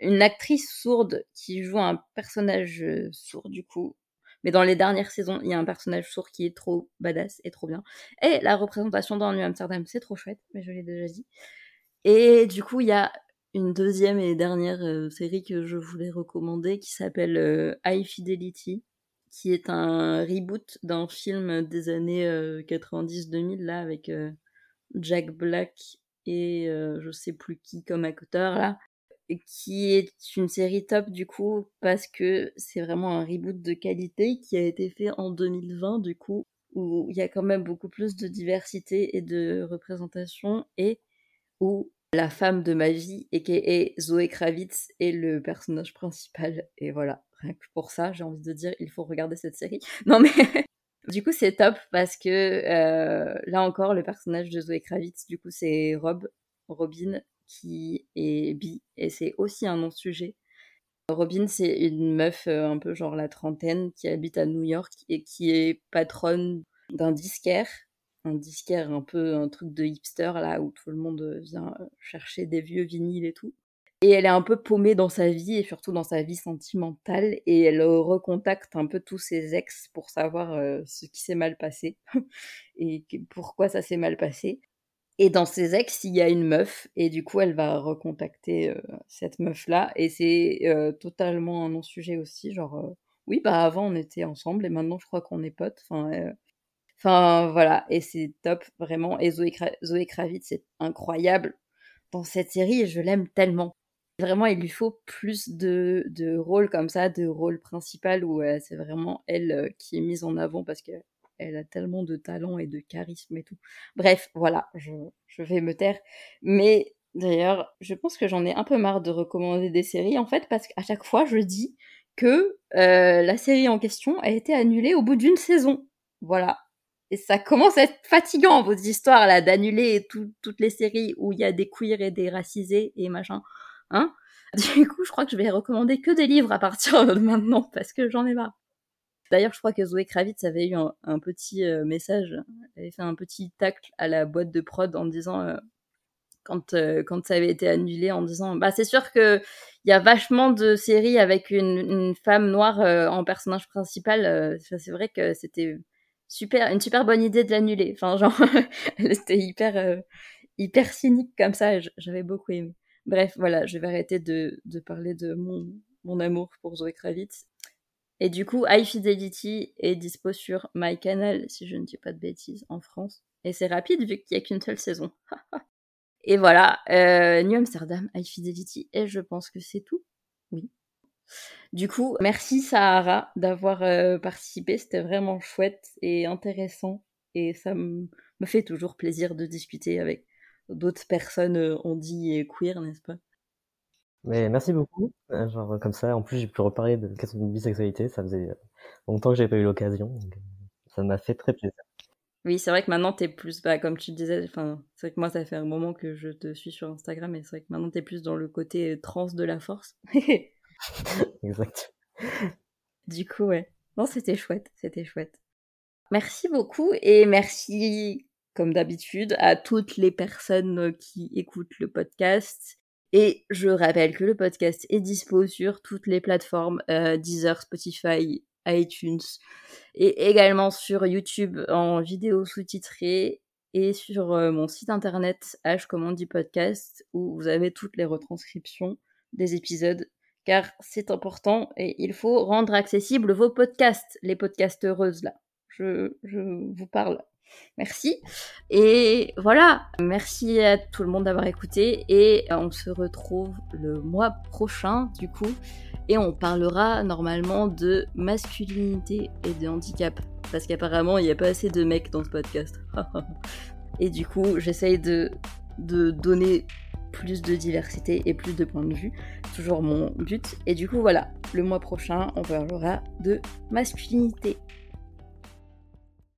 une actrice sourde qui joue un personnage euh, sourd du coup. Mais dans les dernières saisons, il y a un personnage sourd qui est trop badass et trop bien. Et la représentation dans New Amsterdam, c'est trop chouette, mais je l'ai déjà dit. Et du coup, il y a une deuxième et dernière euh, série que je voulais recommander qui s'appelle High Fidelity qui est un reboot d'un film des années 90-2000 euh, là avec euh, Jack Black et euh, je sais plus qui comme acteur là qui est une série top du coup parce que c'est vraiment un reboot de qualité qui a été fait en 2020 du coup où il y a quand même beaucoup plus de diversité et de représentation et où la femme de ma vie et qui est Zoé Kravitz est le personnage principal et voilà rien que pour ça, j'ai envie de dire, il faut regarder cette série. Non mais du coup c'est top parce que euh, là encore le personnage de Zoé Kravitz, du coup c'est Rob, Robin qui est bi et c'est aussi un non-sujet. Robin c'est une meuf euh, un peu genre la trentaine qui habite à New York et qui est patronne d'un disquaire un disquaire un peu un truc de hipster là où tout le monde vient chercher des vieux vinyles et tout. Et elle est un peu paumée dans sa vie et surtout dans sa vie sentimentale et elle recontacte un peu tous ses ex pour savoir euh, ce qui s'est mal passé et pourquoi ça s'est mal passé. Et dans ses ex, il y a une meuf et du coup elle va recontacter euh, cette meuf-là et c'est euh, totalement un non-sujet aussi, genre oui bah avant on était ensemble et maintenant je crois qu'on est potes. Enfin, enfin voilà et c'est top vraiment et Zoé, Kravitz c'est incroyable dans cette série et je l'aime tellement. Vraiment, il lui faut plus de, de rôles comme ça, de rôles principal où euh, c'est vraiment elle euh, qui est mise en avant parce qu'elle a tellement de talent et de charisme et tout. Bref, voilà, je, je vais me taire. Mais d'ailleurs, je pense que j'en ai un peu marre de recommander des séries en fait parce qu'à chaque fois, je dis que euh, la série en question a été annulée au bout d'une saison. Voilà. Et ça commence à être fatigant, vos histoires là, d'annuler toutes les séries où il y a des queers et des racisés et machin. Hein du coup, je crois que je vais recommander que des livres à partir de maintenant parce que j'en ai marre. D'ailleurs, je crois que Zoé Kravitz avait eu un, petit euh, message, avait fait un petit tacle à la boîte de prod en disant euh, quand euh, quand ça avait été annulé en disant bah c'est sûr que il y a vachement de séries avec une, femme noire en personnage principal. c'est vrai que c'était super une super bonne idée de l'annuler. Enfin genre c'était hyper hyper cynique comme ça. J'avais beaucoup aimé. Bref, voilà, je vais arrêter de, parler de mon, mon, amour pour Zoé Kravitz. Et du coup, High Fidelity est dispo sur MyCanal, si je ne dis pas de bêtises, en France. Et c'est rapide vu qu'il n'y a qu'une seule saison. et voilà, euh, New Amsterdam, High Fidelity, et je pense que c'est tout. Oui. Du coup, merci Sahara d'avoir participé. C'était vraiment chouette et intéressant. Et ça me fait toujours plaisir de discuter avec d'autres personnes on dit et queer, n'est-ce pas? Mais merci beaucoup. Genre comme ça, en plus j'ai pu reparler de question de bisexualité. Ça faisait longtemps que j'avais pas eu l'occasion. Ça m'a fait très plaisir. Oui, c'est vrai que maintenant, tu es plus, bah, comme tu disais, enfin, c'est vrai que moi, ça fait un moment que je te suis sur Instagram, et c'est vrai que maintenant, tu es plus dans le côté euh, trans de la force. exact. Du coup, ouais. Non, c'était chouette, c'était chouette. Merci beaucoup, et merci, comme d'habitude, à toutes les personnes qui écoutent le podcast. Et je rappelle que le podcast est dispo sur toutes les plateformes, euh, Deezer, Spotify, iTunes et également sur YouTube en vidéo sous-titrée et sur euh, mon site internet H comme on dit podcast où vous avez toutes les retranscriptions des épisodes car c'est important et il faut rendre accessibles vos podcasts, les podcasteuses là. Je, je vous parle. Merci. Et voilà, merci à tout le monde d'avoir écouté et on se retrouve le mois prochain du coup et on parlera normalement de masculinité et de handicap. Parce qu'apparemment, il n'y a pas assez de mecs dans ce podcast. et du coup, j'essaye de, de donner plus de diversité et plus de points de vue. Toujours mon but. Et du coup, voilà, le mois prochain, on parlera de masculinité.